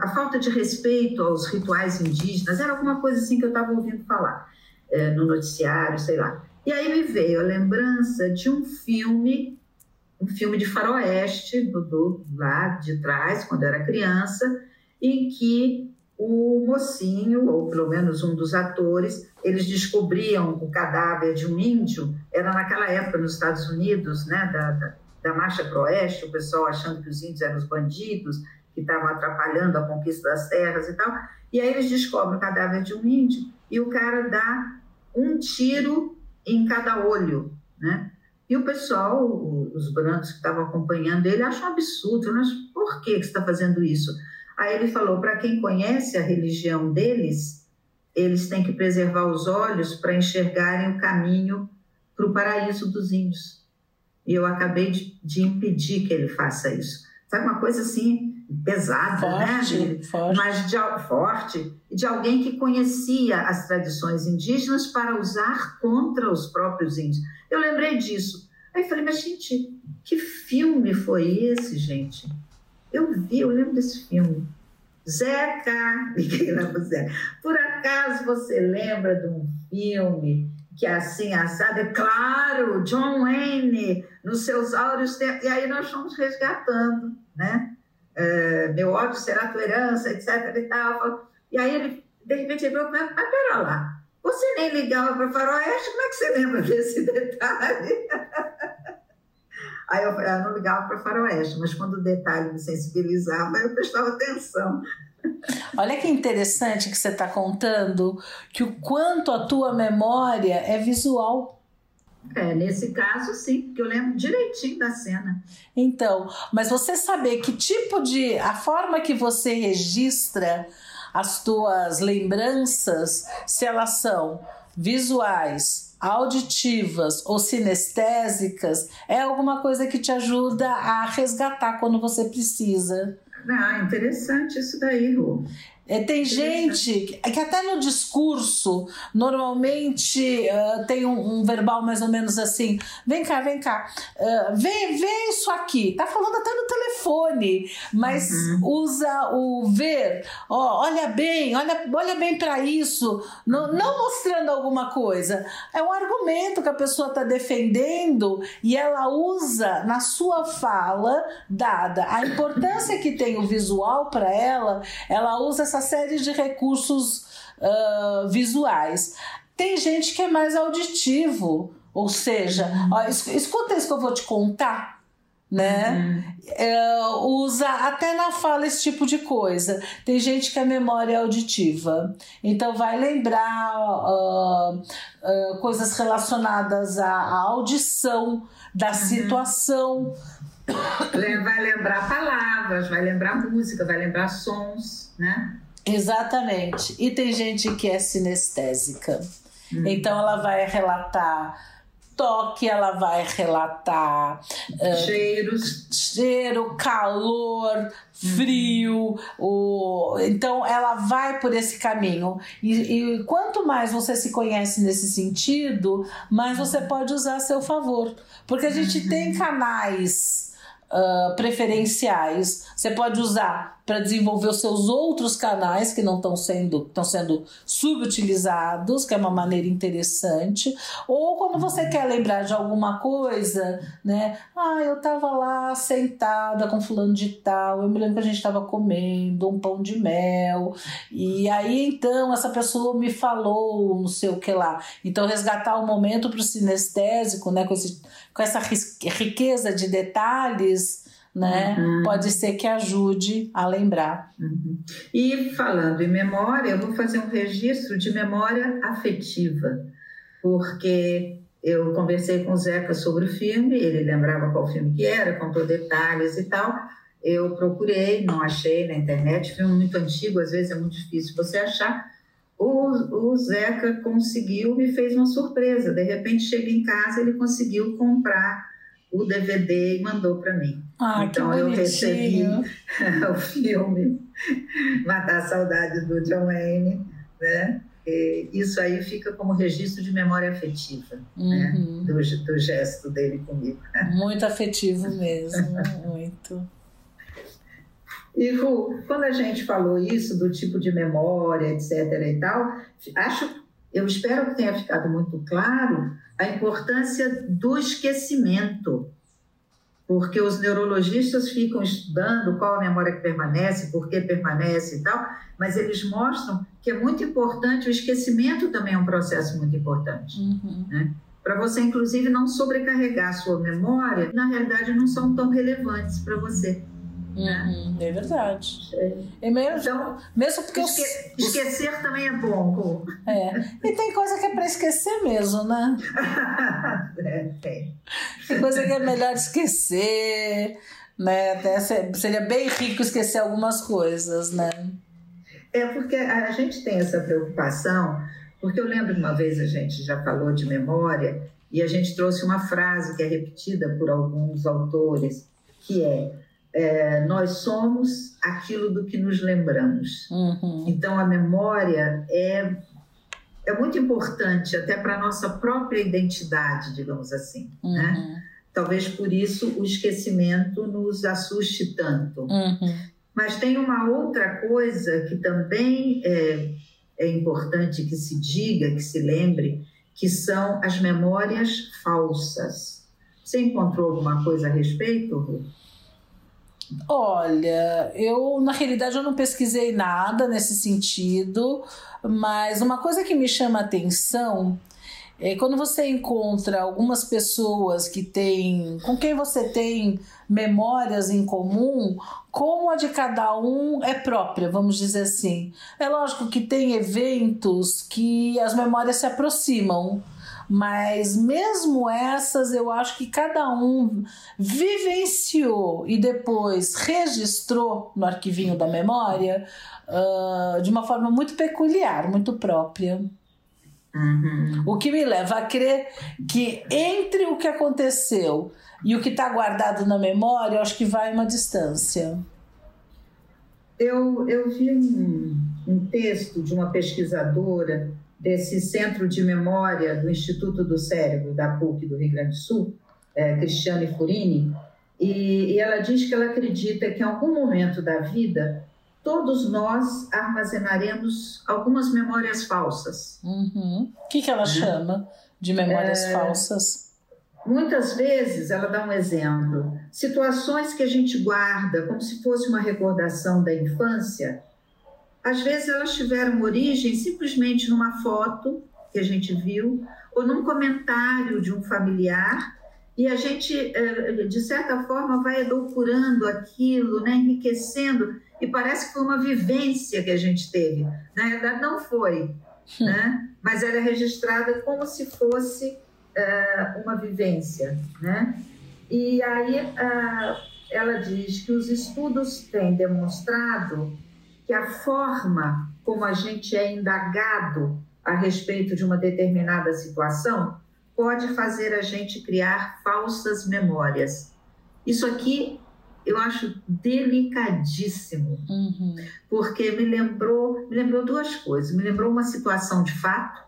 a falta de respeito aos rituais indígenas, era alguma coisa assim que eu estava ouvindo falar é, no noticiário, sei lá. E aí me veio a lembrança de um filme, um filme de faroeste, do, do, lá de trás, quando eu era criança, em que o mocinho, ou pelo menos um dos atores, eles descobriam o cadáver de um índio, era naquela época nos Estados Unidos, né, da, da da Marcha para Oeste, o pessoal achando que os índios eram os bandidos, que estavam atrapalhando a conquista das terras e tal. E aí eles descobrem o cadáver de um índio e o cara dá um tiro em cada olho, né? E o pessoal, os brancos que estavam acompanhando ele, acham um absurdo. Mas por que você está fazendo isso? Aí ele falou: para quem conhece a religião deles, eles têm que preservar os olhos para enxergarem o caminho para o paraíso dos índios. E eu acabei de, de, impedir que ele faça isso. Sabe uma coisa assim pesada, forte, né? Forte. Mas de, forte de alguém que conhecia as tradições indígenas para usar contra os próprios índios. Eu lembrei disso. Aí falei, mas gente, que filme foi esse, gente? Eu vi, eu lembro desse filme. Zeca, (laughs) liguei lá pro Zeca. Por acaso você lembra de um filme que é assim, assado? É claro, John Wayne, nos seus áureos tempos. E aí nós fomos resgatando, né? É, meu ódio será tua herança, etc e tal. E aí ele, de repente, ele falou, mas pera lá, você nem ligava para Faroeste, como é que você lembra desse detalhe? (laughs) Aí eu falei, ah, não ligava para Faroeste, mas quando o detalhe me sensibilizava, eu prestava atenção. (laughs) Olha que interessante que você está contando, que o quanto a tua memória é visual. É, nesse caso, sim, porque eu lembro direitinho da cena. Então, mas você saber que tipo de. a forma que você registra as tuas lembranças, se elas são visuais, auditivas ou sinestésicas, é alguma coisa que te ajuda a resgatar quando você precisa. Ah, interessante isso daí, Ru. É, tem gente que até no discurso normalmente uh, tem um, um, verbal mais ou menos assim: vem cá, vem cá, uh, vem, vem isso aqui. Tá falando até no telefone, mas uhum. usa o ver. Ó, olha bem, olha, olha bem para isso, não, não mostrando alguma coisa. É um argumento que a pessoa está defendendo e ela usa na sua fala, dada a importância que tem o visual para ela, ela usa essa essa série de recursos uh, visuais. Tem gente que é mais auditivo, ou seja, ó, escuta isso que eu vou te contar. Né? Uhum. É, usa até na fala esse tipo de coisa. Tem gente que a memória é auditiva, então vai lembrar uh, uh, coisas relacionadas à, à audição da uhum. situação. Vai lembrar palavras, vai lembrar música, vai lembrar sons, né? Exatamente. E tem gente que é sinestésica. Hum. Então ela vai relatar toque, ela vai relatar uh, cheiros, cheiro, calor, frio, uhum. o... então ela vai por esse caminho. E, e, quanto mais você se conhece nesse sentido, mais você pode usar a seu favor. Porque a gente uhum. tem canais uh, preferenciais. Você pode usar para desenvolver os seus outros canais que não estão sendo, estão sendo subutilizados, que é uma maneira interessante. Ou quando você quer lembrar de alguma coisa, né? Ah, eu estava lá sentada com fulano de tal, eu me lembro que a gente estava comendo um pão de mel, e aí então essa pessoa me falou não sei o que lá. Então resgatar o momento para o sinestésico, né? Com, esse, com essa riqueza de detalhes né? Uhum. Pode ser que ajude a lembrar. Uhum. E falando em memória, eu vou fazer um registro de memória afetiva, porque eu conversei com o Zeca sobre o filme, ele lembrava qual filme que era, contou detalhes e tal. Eu procurei, não achei na internet, filme muito antigo, às vezes é muito difícil você achar. O, o Zeca conseguiu, me fez uma surpresa. De repente, cheguei em casa, ele conseguiu comprar o DVD e mandou para mim. Ah, então eu recebi (laughs) o filme Matar a Saudade do John Wayne, né? E isso aí fica como registro de memória afetiva, né? uhum. né? do, do gesto dele comigo. (laughs) Muito afetivo mesmo, muito. E Ru, quando a gente falou isso do tipo de memória, etc. e tal, acho, eu espero que tenha ficado muito claro a importância do esquecimento, porque os neurologistas ficam estudando qual a memória que permanece, por que permanece e tal, mas eles mostram que é muito importante, o esquecimento também é um processo muito importante, uhum. né? para você, inclusive, não sobrecarregar a sua memória, na realidade não são tão relevantes para você. Uhum, é verdade. É. é mesmo, então, mesmo porque esque eu... esquecer também é bom. É. E tem coisa que é para esquecer mesmo, né? (laughs) é, tem. Tem coisa que é melhor esquecer, né? Até seria bem rico esquecer algumas coisas, né? É porque a gente tem essa preocupação, porque eu lembro uma vez a gente já falou de memória e a gente trouxe uma frase que é repetida por alguns autores, que é é, nós somos aquilo do que nos lembramos. Uhum. Então, a memória é, é muito importante até para a nossa própria identidade, digamos assim. Uhum. Né? Talvez por isso o esquecimento nos assuste tanto. Uhum. Mas tem uma outra coisa que também é, é importante que se diga, que se lembre, que são as memórias falsas. Você encontrou alguma coisa a respeito, Ru? Olha, eu na realidade eu não pesquisei nada nesse sentido, mas uma coisa que me chama a atenção é quando você encontra algumas pessoas que têm, com quem você tem memórias em comum, como a de cada um é própria, vamos dizer assim. É lógico que tem eventos que as memórias se aproximam mas mesmo essas, eu acho que cada um vivenciou e depois registrou no arquivinho da memória uh, de uma forma muito peculiar, muito própria. Uhum. O que me leva a crer que entre o que aconteceu e o que está guardado na memória, eu acho que vai uma distância. Eu, eu vi um, um texto de uma pesquisadora desse centro de memória do Instituto do Cérebro da PUC do Rio Grande do Sul, é, Cristiane Furini, e, e ela diz que ela acredita que em algum momento da vida todos nós armazenaremos algumas memórias falsas. Uhum. O que, que ela chama de memórias é, falsas? Muitas vezes, ela dá um exemplo, situações que a gente guarda como se fosse uma recordação da infância, às vezes elas tiveram origem simplesmente numa foto que a gente viu, ou num comentário de um familiar, e a gente, eh, de certa forma, vai edulcorando aquilo, né, enriquecendo, e parece que foi uma vivência que a gente teve. Na verdade, não foi, hum. né? mas ela é registrada como se fosse uh, uma vivência. Né? E aí uh, ela diz que os estudos têm demonstrado que a forma como a gente é indagado a respeito de uma determinada situação pode fazer a gente criar falsas memórias. Isso aqui eu acho delicadíssimo, uhum. porque me lembrou, me lembrou duas coisas. Me lembrou uma situação de fato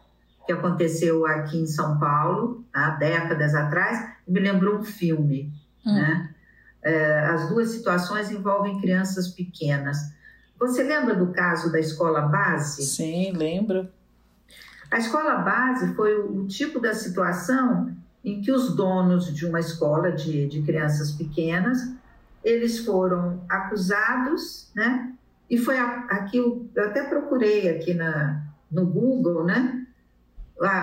que aconteceu aqui em São Paulo há décadas atrás. E me lembrou um filme, uhum. né? É, as duas situações envolvem crianças pequenas. Você lembra do caso da escola base? Sim, lembro. A escola base foi o, o tipo da situação em que os donos de uma escola de, de crianças pequenas, eles foram acusados, né? E foi aqui, eu até procurei aqui na, no Google, né?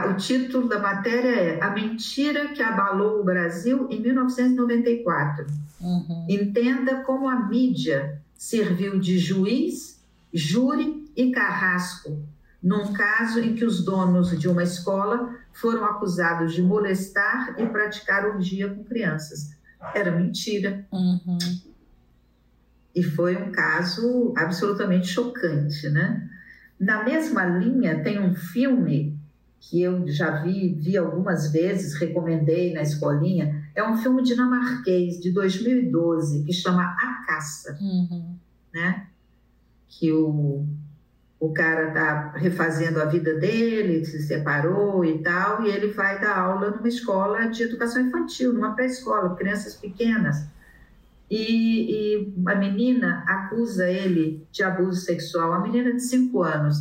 O título da matéria é A Mentira que Abalou o Brasil em 1994. Uhum. Entenda como a mídia serviu de juiz, júri e carrasco, num caso em que os donos de uma escola foram acusados de molestar e praticar orgia com crianças. Era mentira. Uhum. E foi um caso absolutamente chocante, né? Na mesma linha, tem um filme que eu já vi, vi algumas vezes, recomendei na escolinha, é um filme dinamarquês de 2012 que chama A Caça, uhum. né? Que o, o cara tá refazendo a vida dele, se separou e tal, e ele vai dar aula numa escola de educação infantil, numa pré-escola, crianças pequenas. E, e a menina acusa ele de abuso sexual, a menina de 5 anos.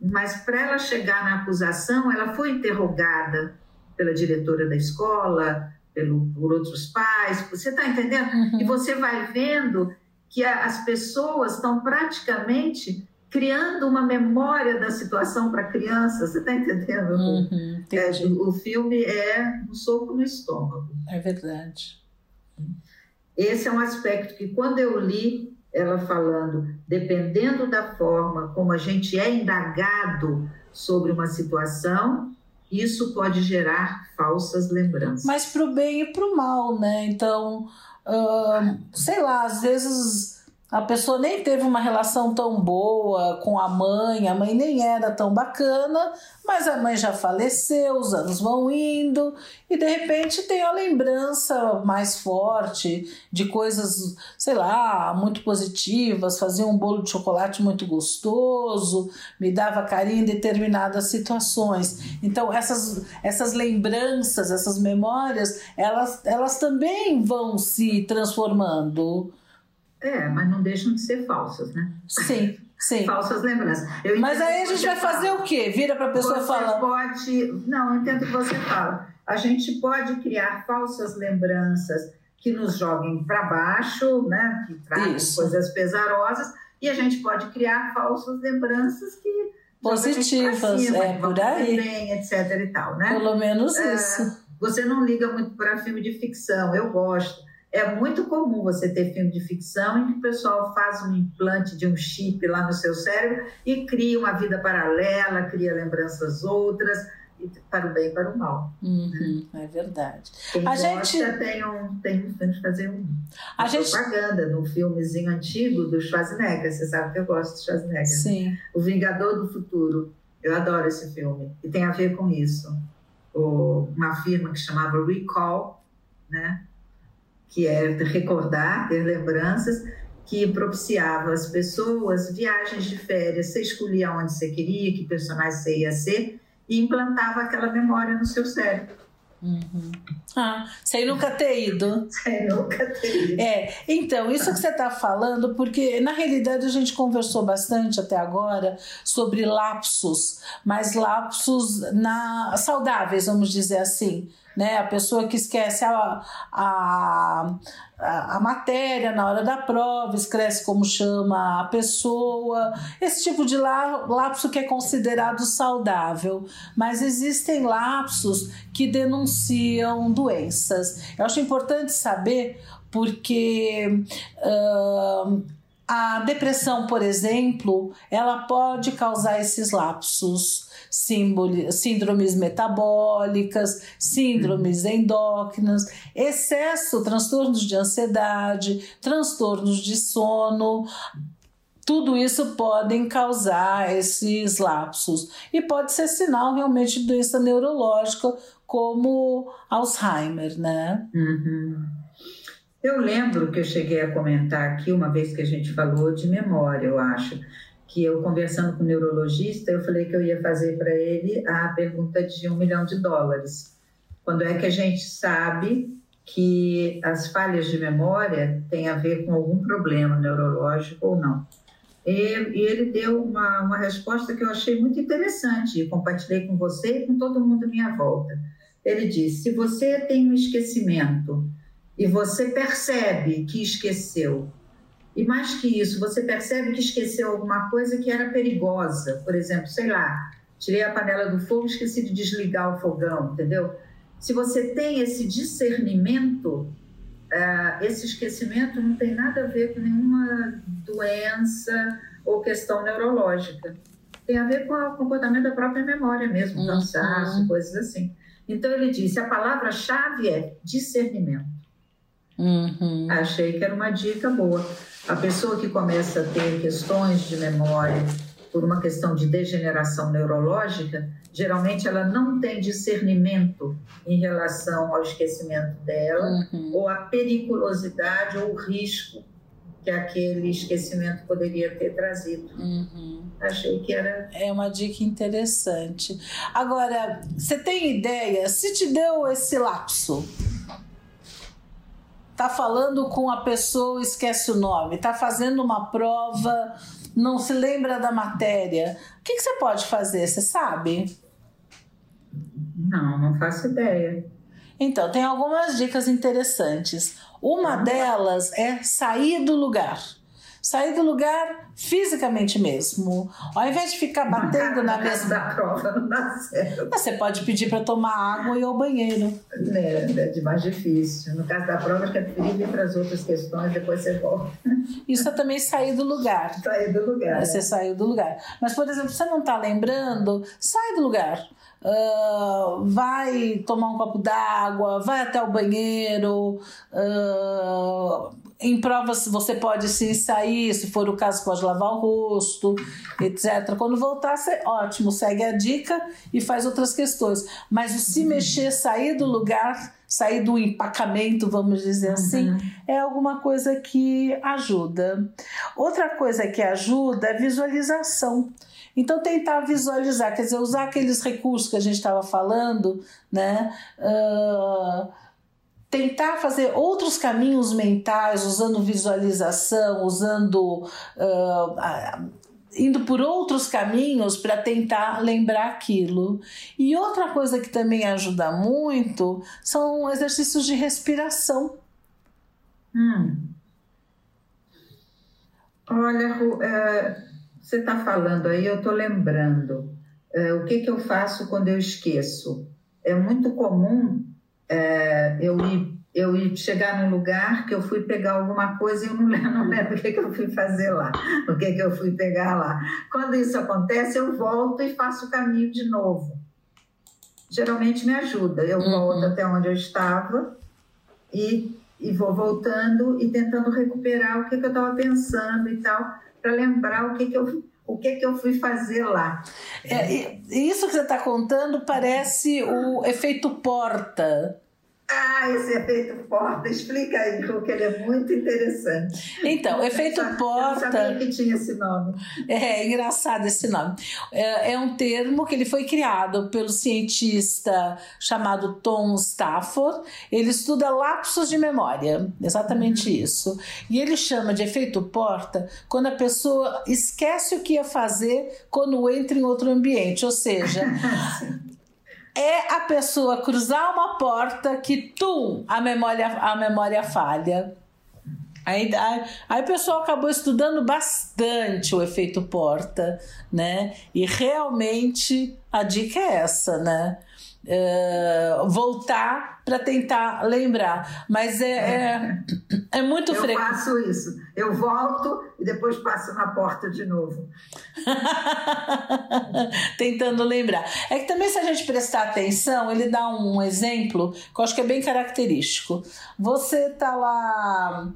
Mas para ela chegar na acusação, ela foi interrogada pela diretora da escola, pelo, por outros pais, você está entendendo? Uhum. E você vai vendo que a, as pessoas estão praticamente criando uma memória da situação para a criança. Você está entendendo? Uhum, é, o filme é um soco no estômago. É verdade. Esse é um aspecto que, quando eu li ela falando, dependendo da forma como a gente é indagado sobre uma situação, isso pode gerar falsas lembranças. Mas para o bem e para o mal, né? Então, sei lá, às vezes a pessoa nem teve uma relação tão boa com a mãe, a mãe nem era tão bacana, mas a mãe já faleceu, os anos vão indo e de repente tem a lembrança mais forte de coisas, sei lá, muito positivas, fazia um bolo de chocolate muito gostoso, me dava carinho em determinadas situações. Então essas, essas lembranças, essas memórias, elas, elas também vão se transformando. É, mas não deixam de ser falsas, né? Sim, sim. Falsas lembranças. mas aí a gente vai fala. fazer o quê? Vira para a pessoa você falar. pode. Não, eu entendo o que você fala. A gente pode criar falsas lembranças que nos joguem para baixo, né? Que tragam coisas pesarosas, e a gente pode criar falsas lembranças que positivas, cima, é por aí, bem, etc e tal, né? Pelo menos é, isso. Você não liga muito para filme de ficção, eu gosto é muito comum você ter filme de ficção em que o pessoal faz um implante de um chip lá no seu cérebro e cria uma vida paralela, cria lembranças outras, para o bem e para o mal. Uhum, é verdade. Quem a gosta gente tem um, tem um fazer um, a gente... propaganda no filmezinho antigo do Schwarzenegger. Você sabe que eu gosto de Schwarzenegger. Né? Sim. O Vingador do Futuro. Eu adoro esse filme e tem a ver com isso. O, uma firma que chamava Recall, né? Que é recordar, ter lembranças, que propiciava às pessoas viagens de férias. Você escolhia onde você queria, que personagem você ia ser, e implantava aquela memória no seu cérebro. Uhum. Ah, sem nunca ter ido. (laughs) Sem nunca ter ido. É, então, isso que você está falando, porque na realidade a gente conversou bastante até agora sobre lapsos, mas lapsos na, saudáveis, vamos dizer assim né? A pessoa que esquece a, a, a, matéria na hora da prova, esquece como chama a pessoa, esse tipo de lapso que é considerado saudável. Mas existem lapsos que denunciam doenças. Eu acho importante saber porque. Uh, a depressão, por exemplo, ela pode causar esses lapsos síndromes metabólicas, síndromes uhum. endócrinas, excesso, transtornos de ansiedade, transtornos de sono. Tudo isso podem causar esses lapsos e pode ser sinal realmente de doença neurológica como Alzheimer, né? Uhum. Eu lembro que eu cheguei a comentar aqui uma vez que a gente falou de memória, eu acho que eu conversando com o neurologista, eu falei que eu ia fazer para ele a pergunta de um milhão de dólares. Quando é que a gente sabe que as falhas de memória têm a ver com algum problema neurológico ou não? E, ele deu uma, uma resposta que eu achei muito interessante e compartilhei com você e com todo mundo à minha volta. Ele disse: se você tem um esquecimento e você percebe que esqueceu e mais que isso, você percebe que esqueceu alguma coisa que era perigosa. Por exemplo, sei lá, tirei a panela do fogo, esqueci de desligar o fogão, entendeu? Se você tem esse discernimento, uh, esse esquecimento não tem nada a ver com nenhuma doença ou questão neurológica. Tem a ver com o comportamento da própria memória mesmo, uhum. cansaço, coisas assim. Então ele disse: a palavra-chave é discernimento. Uhum. Achei que era uma dica boa. A pessoa que começa a ter questões de memória por uma questão de degeneração neurológica, geralmente ela não tem discernimento em relação ao esquecimento dela, uhum. ou a periculosidade ou o risco que aquele esquecimento poderia ter trazido. Uhum. Achei que era. É uma dica interessante. Agora, você tem ideia? Se te deu esse lapso, tá falando com a pessoa, esquece o nome, tá fazendo uma prova, não se lembra da matéria. O que, que você pode fazer? Você sabe? Não, não faço ideia. Então, tem algumas dicas interessantes. Uma delas é sair do lugar. Sair do lugar fisicamente mesmo. Ao invés de ficar batendo na, na mesma. da prova não dá certo. Você pode pedir para tomar água e ir ao banheiro. É, é de mais difícil. No caso da prova, acho que é preferível ir para as outras questões, depois você volta. Isso é também sair do lugar. Sair do lugar. Você né? saiu do lugar. Mas, por exemplo, você não está lembrando, sai do lugar. Uh, vai tomar um copo d'água, vai até o banheiro. Uh, em provas você pode sim sair, se for o caso, pode lavar o rosto, etc. Quando voltar, você, ótimo, segue a dica e faz outras questões. Mas o se mexer, sair do lugar, sair do empacamento, vamos dizer assim, uhum. é alguma coisa que ajuda. Outra coisa que ajuda é visualização. Então, tentar visualizar, quer dizer, usar aqueles recursos que a gente estava falando, né? Uh, tentar fazer outros caminhos mentais, usando visualização, usando. Uh, indo por outros caminhos para tentar lembrar aquilo. E outra coisa que também ajuda muito são exercícios de respiração. Hum. Olha, uh, você está falando aí, eu estou lembrando. É, o que, que eu faço quando eu esqueço? É muito comum é, eu, ir, eu ir chegar num lugar que eu fui pegar alguma coisa e eu não (laughs) lembro, não lembro o que, que eu fui fazer lá, o que, que eu fui pegar lá. Quando isso acontece, eu volto e faço o caminho de novo. Geralmente me ajuda. Eu uhum. volto até onde eu estava e, e vou voltando e tentando recuperar o que, que eu estava pensando e tal para lembrar o que, que eu o que, que eu fui fazer lá. É, isso que você está contando parece o efeito porta. Ah, esse efeito porta, explica aí, porque ele é muito interessante. Então, efeito eu porta. Eu sabia que tinha esse nome. É, é engraçado esse nome. É, é, um termo que ele foi criado pelo cientista chamado Tom Stafford. Ele estuda lapsos de memória, exatamente uhum. isso. E ele chama de efeito porta quando a pessoa esquece o que ia fazer quando entra em outro ambiente. Ou seja, (laughs) é a pessoa cruzar uma porta que, tum, a memória, a memória falha. Aí, aí, aí, o pessoal acabou estudando bastante o efeito porta, né? E realmente a dica é essa, né? Uh, voltar para tentar lembrar. Mas é, é, é muito eu frequente. Eu faço isso. Eu volto e depois passo na porta de novo. (laughs) Tentando lembrar. É que também, se a gente prestar atenção, ele dá um exemplo que eu acho que é bem característico. Você tá lá,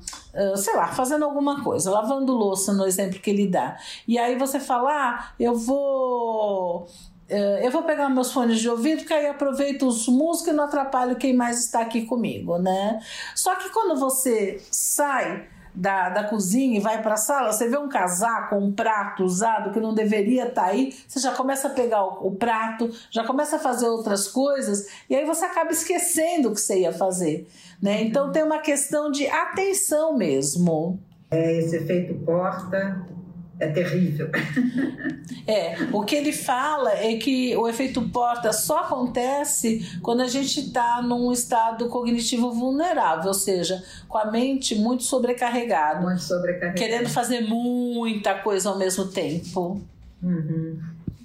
sei lá, fazendo alguma coisa, lavando louça, no exemplo que ele dá. E aí você fala: ah, eu vou eh, eu vou pegar meus fones de ouvido, que aí aproveito os músicos e não atrapalho quem mais está aqui comigo, né? Só que quando você sai da, da cozinha e vai para a sala, você vê um casaco, um prato usado que não deveria estar tá aí, você já começa a pegar o, o, prato, já começa a fazer outras coisas e aí você acaba esquecendo o que você ia fazer, né? Então tem uma questão de atenção mesmo. É, esse efeito porta é terrível. É, o que ele fala é que o efeito porta só acontece quando a gente está num estado cognitivo vulnerável, ou seja, com a mente muito sobrecarregada. Muito sobrecarregada. Querendo fazer muita coisa ao mesmo tempo. Uhum.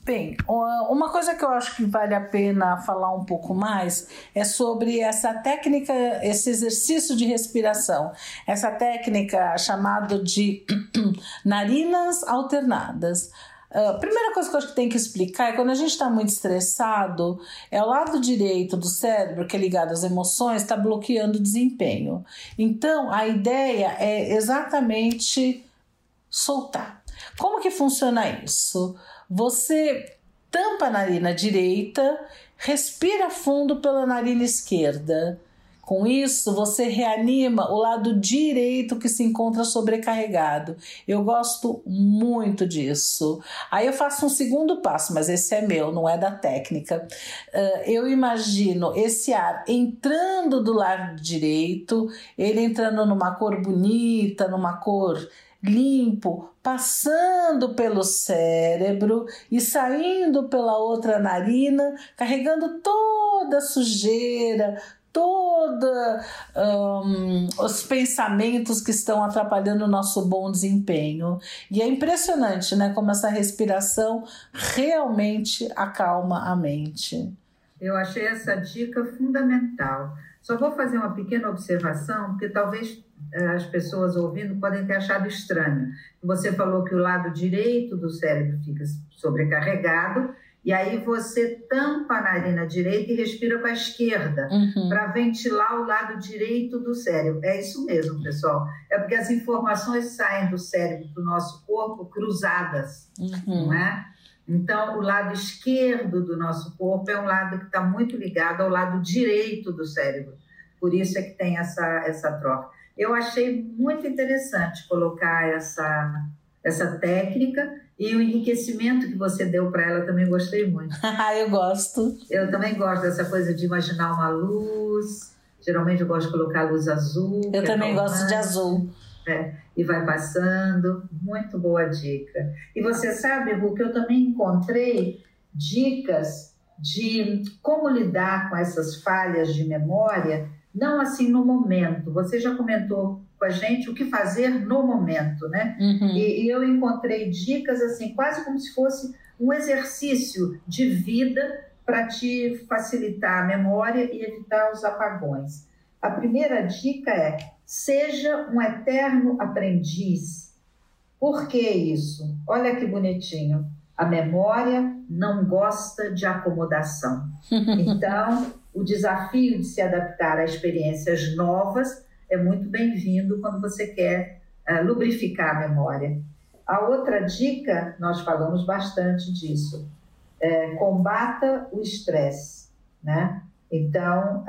Bem, uma coisa que eu acho que vale a pena falar um pouco mais é sobre essa técnica, esse exercício de respiração. Essa técnica chamada de (clears throat) narinas alternadas. A uh, primeira coisa que eu acho que tem que explicar é quando a gente está muito estressado, é o lado direito do cérebro, que é ligado às emoções, está bloqueando o desempenho. Então, a ideia é exatamente soltar. Como que funciona isso? Você tampa a narina direita, respira fundo pela narina esquerda. Com isso, você reanima o lado direito que se encontra sobrecarregado. Eu gosto muito disso. Aí eu faço um segundo passo, mas esse é meu, não é da técnica. Uh, eu imagino esse ar entrando do lado direito, ele entrando numa cor bonita, numa cor limpo, passando pelo cérebro e saindo pela outra narina, carregando toda a sujeira, todos um, os pensamentos que estão atrapalhando o nosso bom desempenho. E é impressionante, né, como essa respiração realmente acalma a mente. Eu achei essa dica fundamental. Só vou fazer uma pequena observação, porque talvez as pessoas ouvindo podem ter achado estranho. Você falou que o lado direito do cérebro fica sobrecarregado e aí você tampa a narina direita e respira com a esquerda uhum. para ventilar o lado direito do cérebro. É isso mesmo, pessoal. É porque as informações saem do cérebro do nosso corpo cruzadas, uhum. não é? Então, o lado esquerdo do nosso corpo é um lado que está muito ligado ao lado direito do cérebro. Por isso é que tem essa, essa troca. Eu achei muito interessante colocar essa, essa técnica e o enriquecimento que você deu para ela também gostei muito. (laughs) eu gosto. Eu também gosto dessa coisa de imaginar uma luz. Geralmente eu gosto de colocar luz azul. Eu também é gosto de azul. É, e vai passando. Muito boa dica. E você sabe, Ru, que eu também encontrei dicas de como lidar com essas falhas de memória, não assim no momento. Você já comentou com a gente o que fazer no momento, né? Uhum. E, e, eu encontrei dicas assim, quase como se fosse um exercício de vida para te facilitar a memória e evitar os apagões. A primeira dica é: seja um eterno aprendiz. Por que isso? Olha que bonitinho. A memória não gosta de acomodação. (laughs) Então, o desafio de se adaptar a experiências novas é muito bem-vindo quando você quer uh, lubrificar a memória. A outra dica, nós falamos bastante disso, é combata o estresse, né? Então,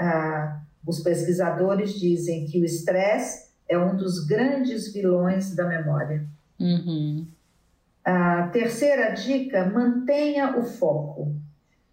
os pesquisadores dizem que o estresse é um dos grandes vilões da memória. Uhum. A terceira dica: mantenha o foco.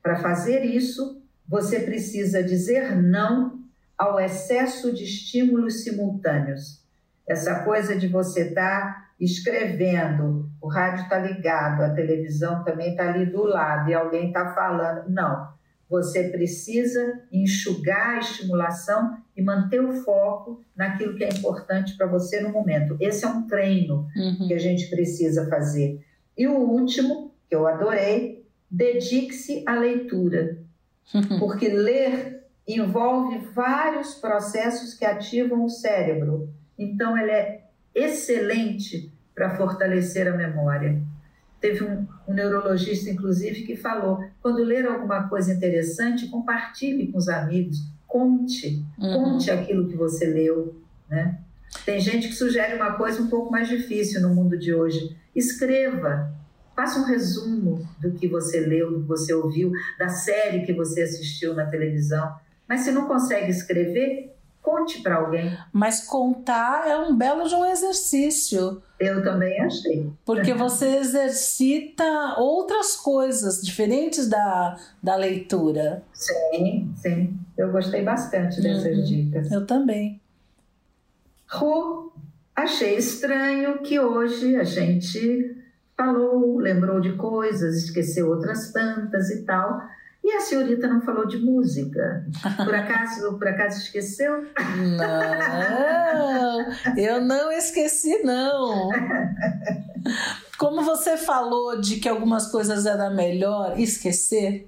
Para fazer isso, você precisa dizer não ao excesso de estímulos simultâneos. Essa coisa de você estar tá escrevendo, o rádio está ligado, a televisão também está ali do lado e alguém está falando. Não, você precisa enxugar a estimulação e manter o foco naquilo que é importante para você no momento. Esse é um treino uhum. que a gente precisa fazer. E o último, que eu adorei, dedique-se à leitura. (laughs) Porque ler envolve vários processos que ativam o cérebro. Então, ele é excelente para fortalecer a memória. Teve um, um, neurologista, inclusive, que falou: quando ler alguma coisa interessante, compartilhe com os amigos, conte, uhum. conte aquilo que você leu. Né? Tem gente que sugere uma coisa um pouco mais difícil no mundo de hoje. Escreva, faça um resumo do que você leu, do que você ouviu, da série que você assistiu na televisão. Mas se não consegue escrever, conte para alguém. Mas contar é um belo de um exercício. Eu também achei. Porque você exercita outras coisas diferentes da, da leitura. Sim, sim. Eu gostei bastante dessas uhum. dicas. Eu também. Ru, achei estranho que hoje a gente falou, lembrou de coisas, esqueceu outras tantas e tal. E a senhorita não falou de música. (laughs) Por acaso, por acaso esqueceu? Não, eu não esqueci, não. Como você falou de que algumas coisas era melhor esquecer,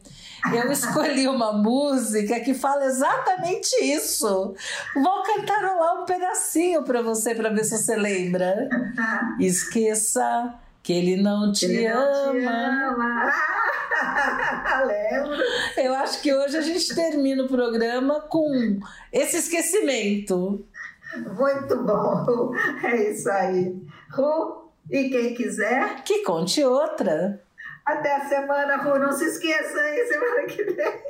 eu escolhi uma música que fala exatamente isso. Vou cantarolar um pedacinho para você, para ver se você lembra. (laughs) Esqueça que ele não te ele ama. Não te ama. (laughs) Lembro. Eu acho que hoje a gente termina o programa com esse esquecimento. Muito bom. É isso aí. Ru, e quem quiser. Que conte outra. Até a semana, Ru. Não se esqueça aí, semana que vem.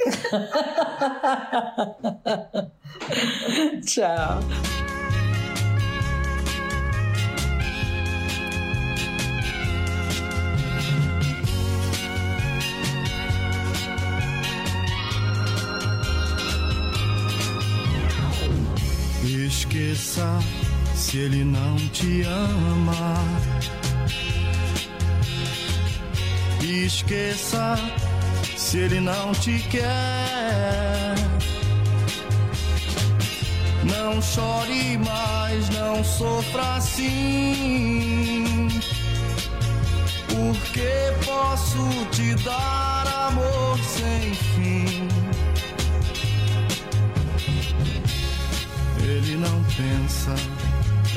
(laughs) Tchau. Esqueça se ele não te ama. Esqueça se ele não te quer. Não chore mais, não sofra assim. Porque posso te dar amor sem fim.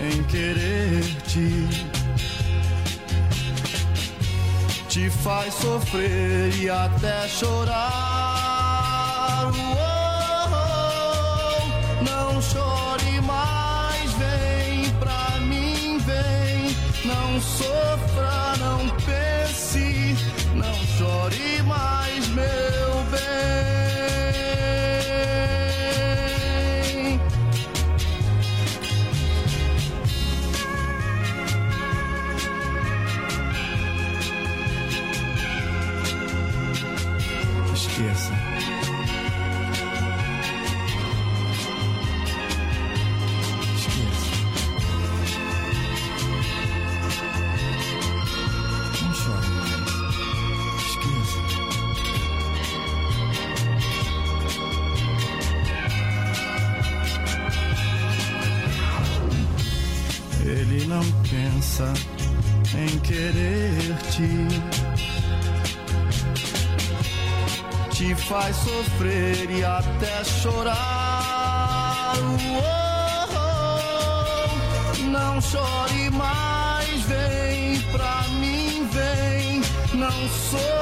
Em querer-te. Te faz sofrer e até chorar. Oh, não chore mais, vem pra mim, vem. Não sofra, faz sofrer e até chorar. Oh, não chore mais, vem pra mim, vem. Não sofra,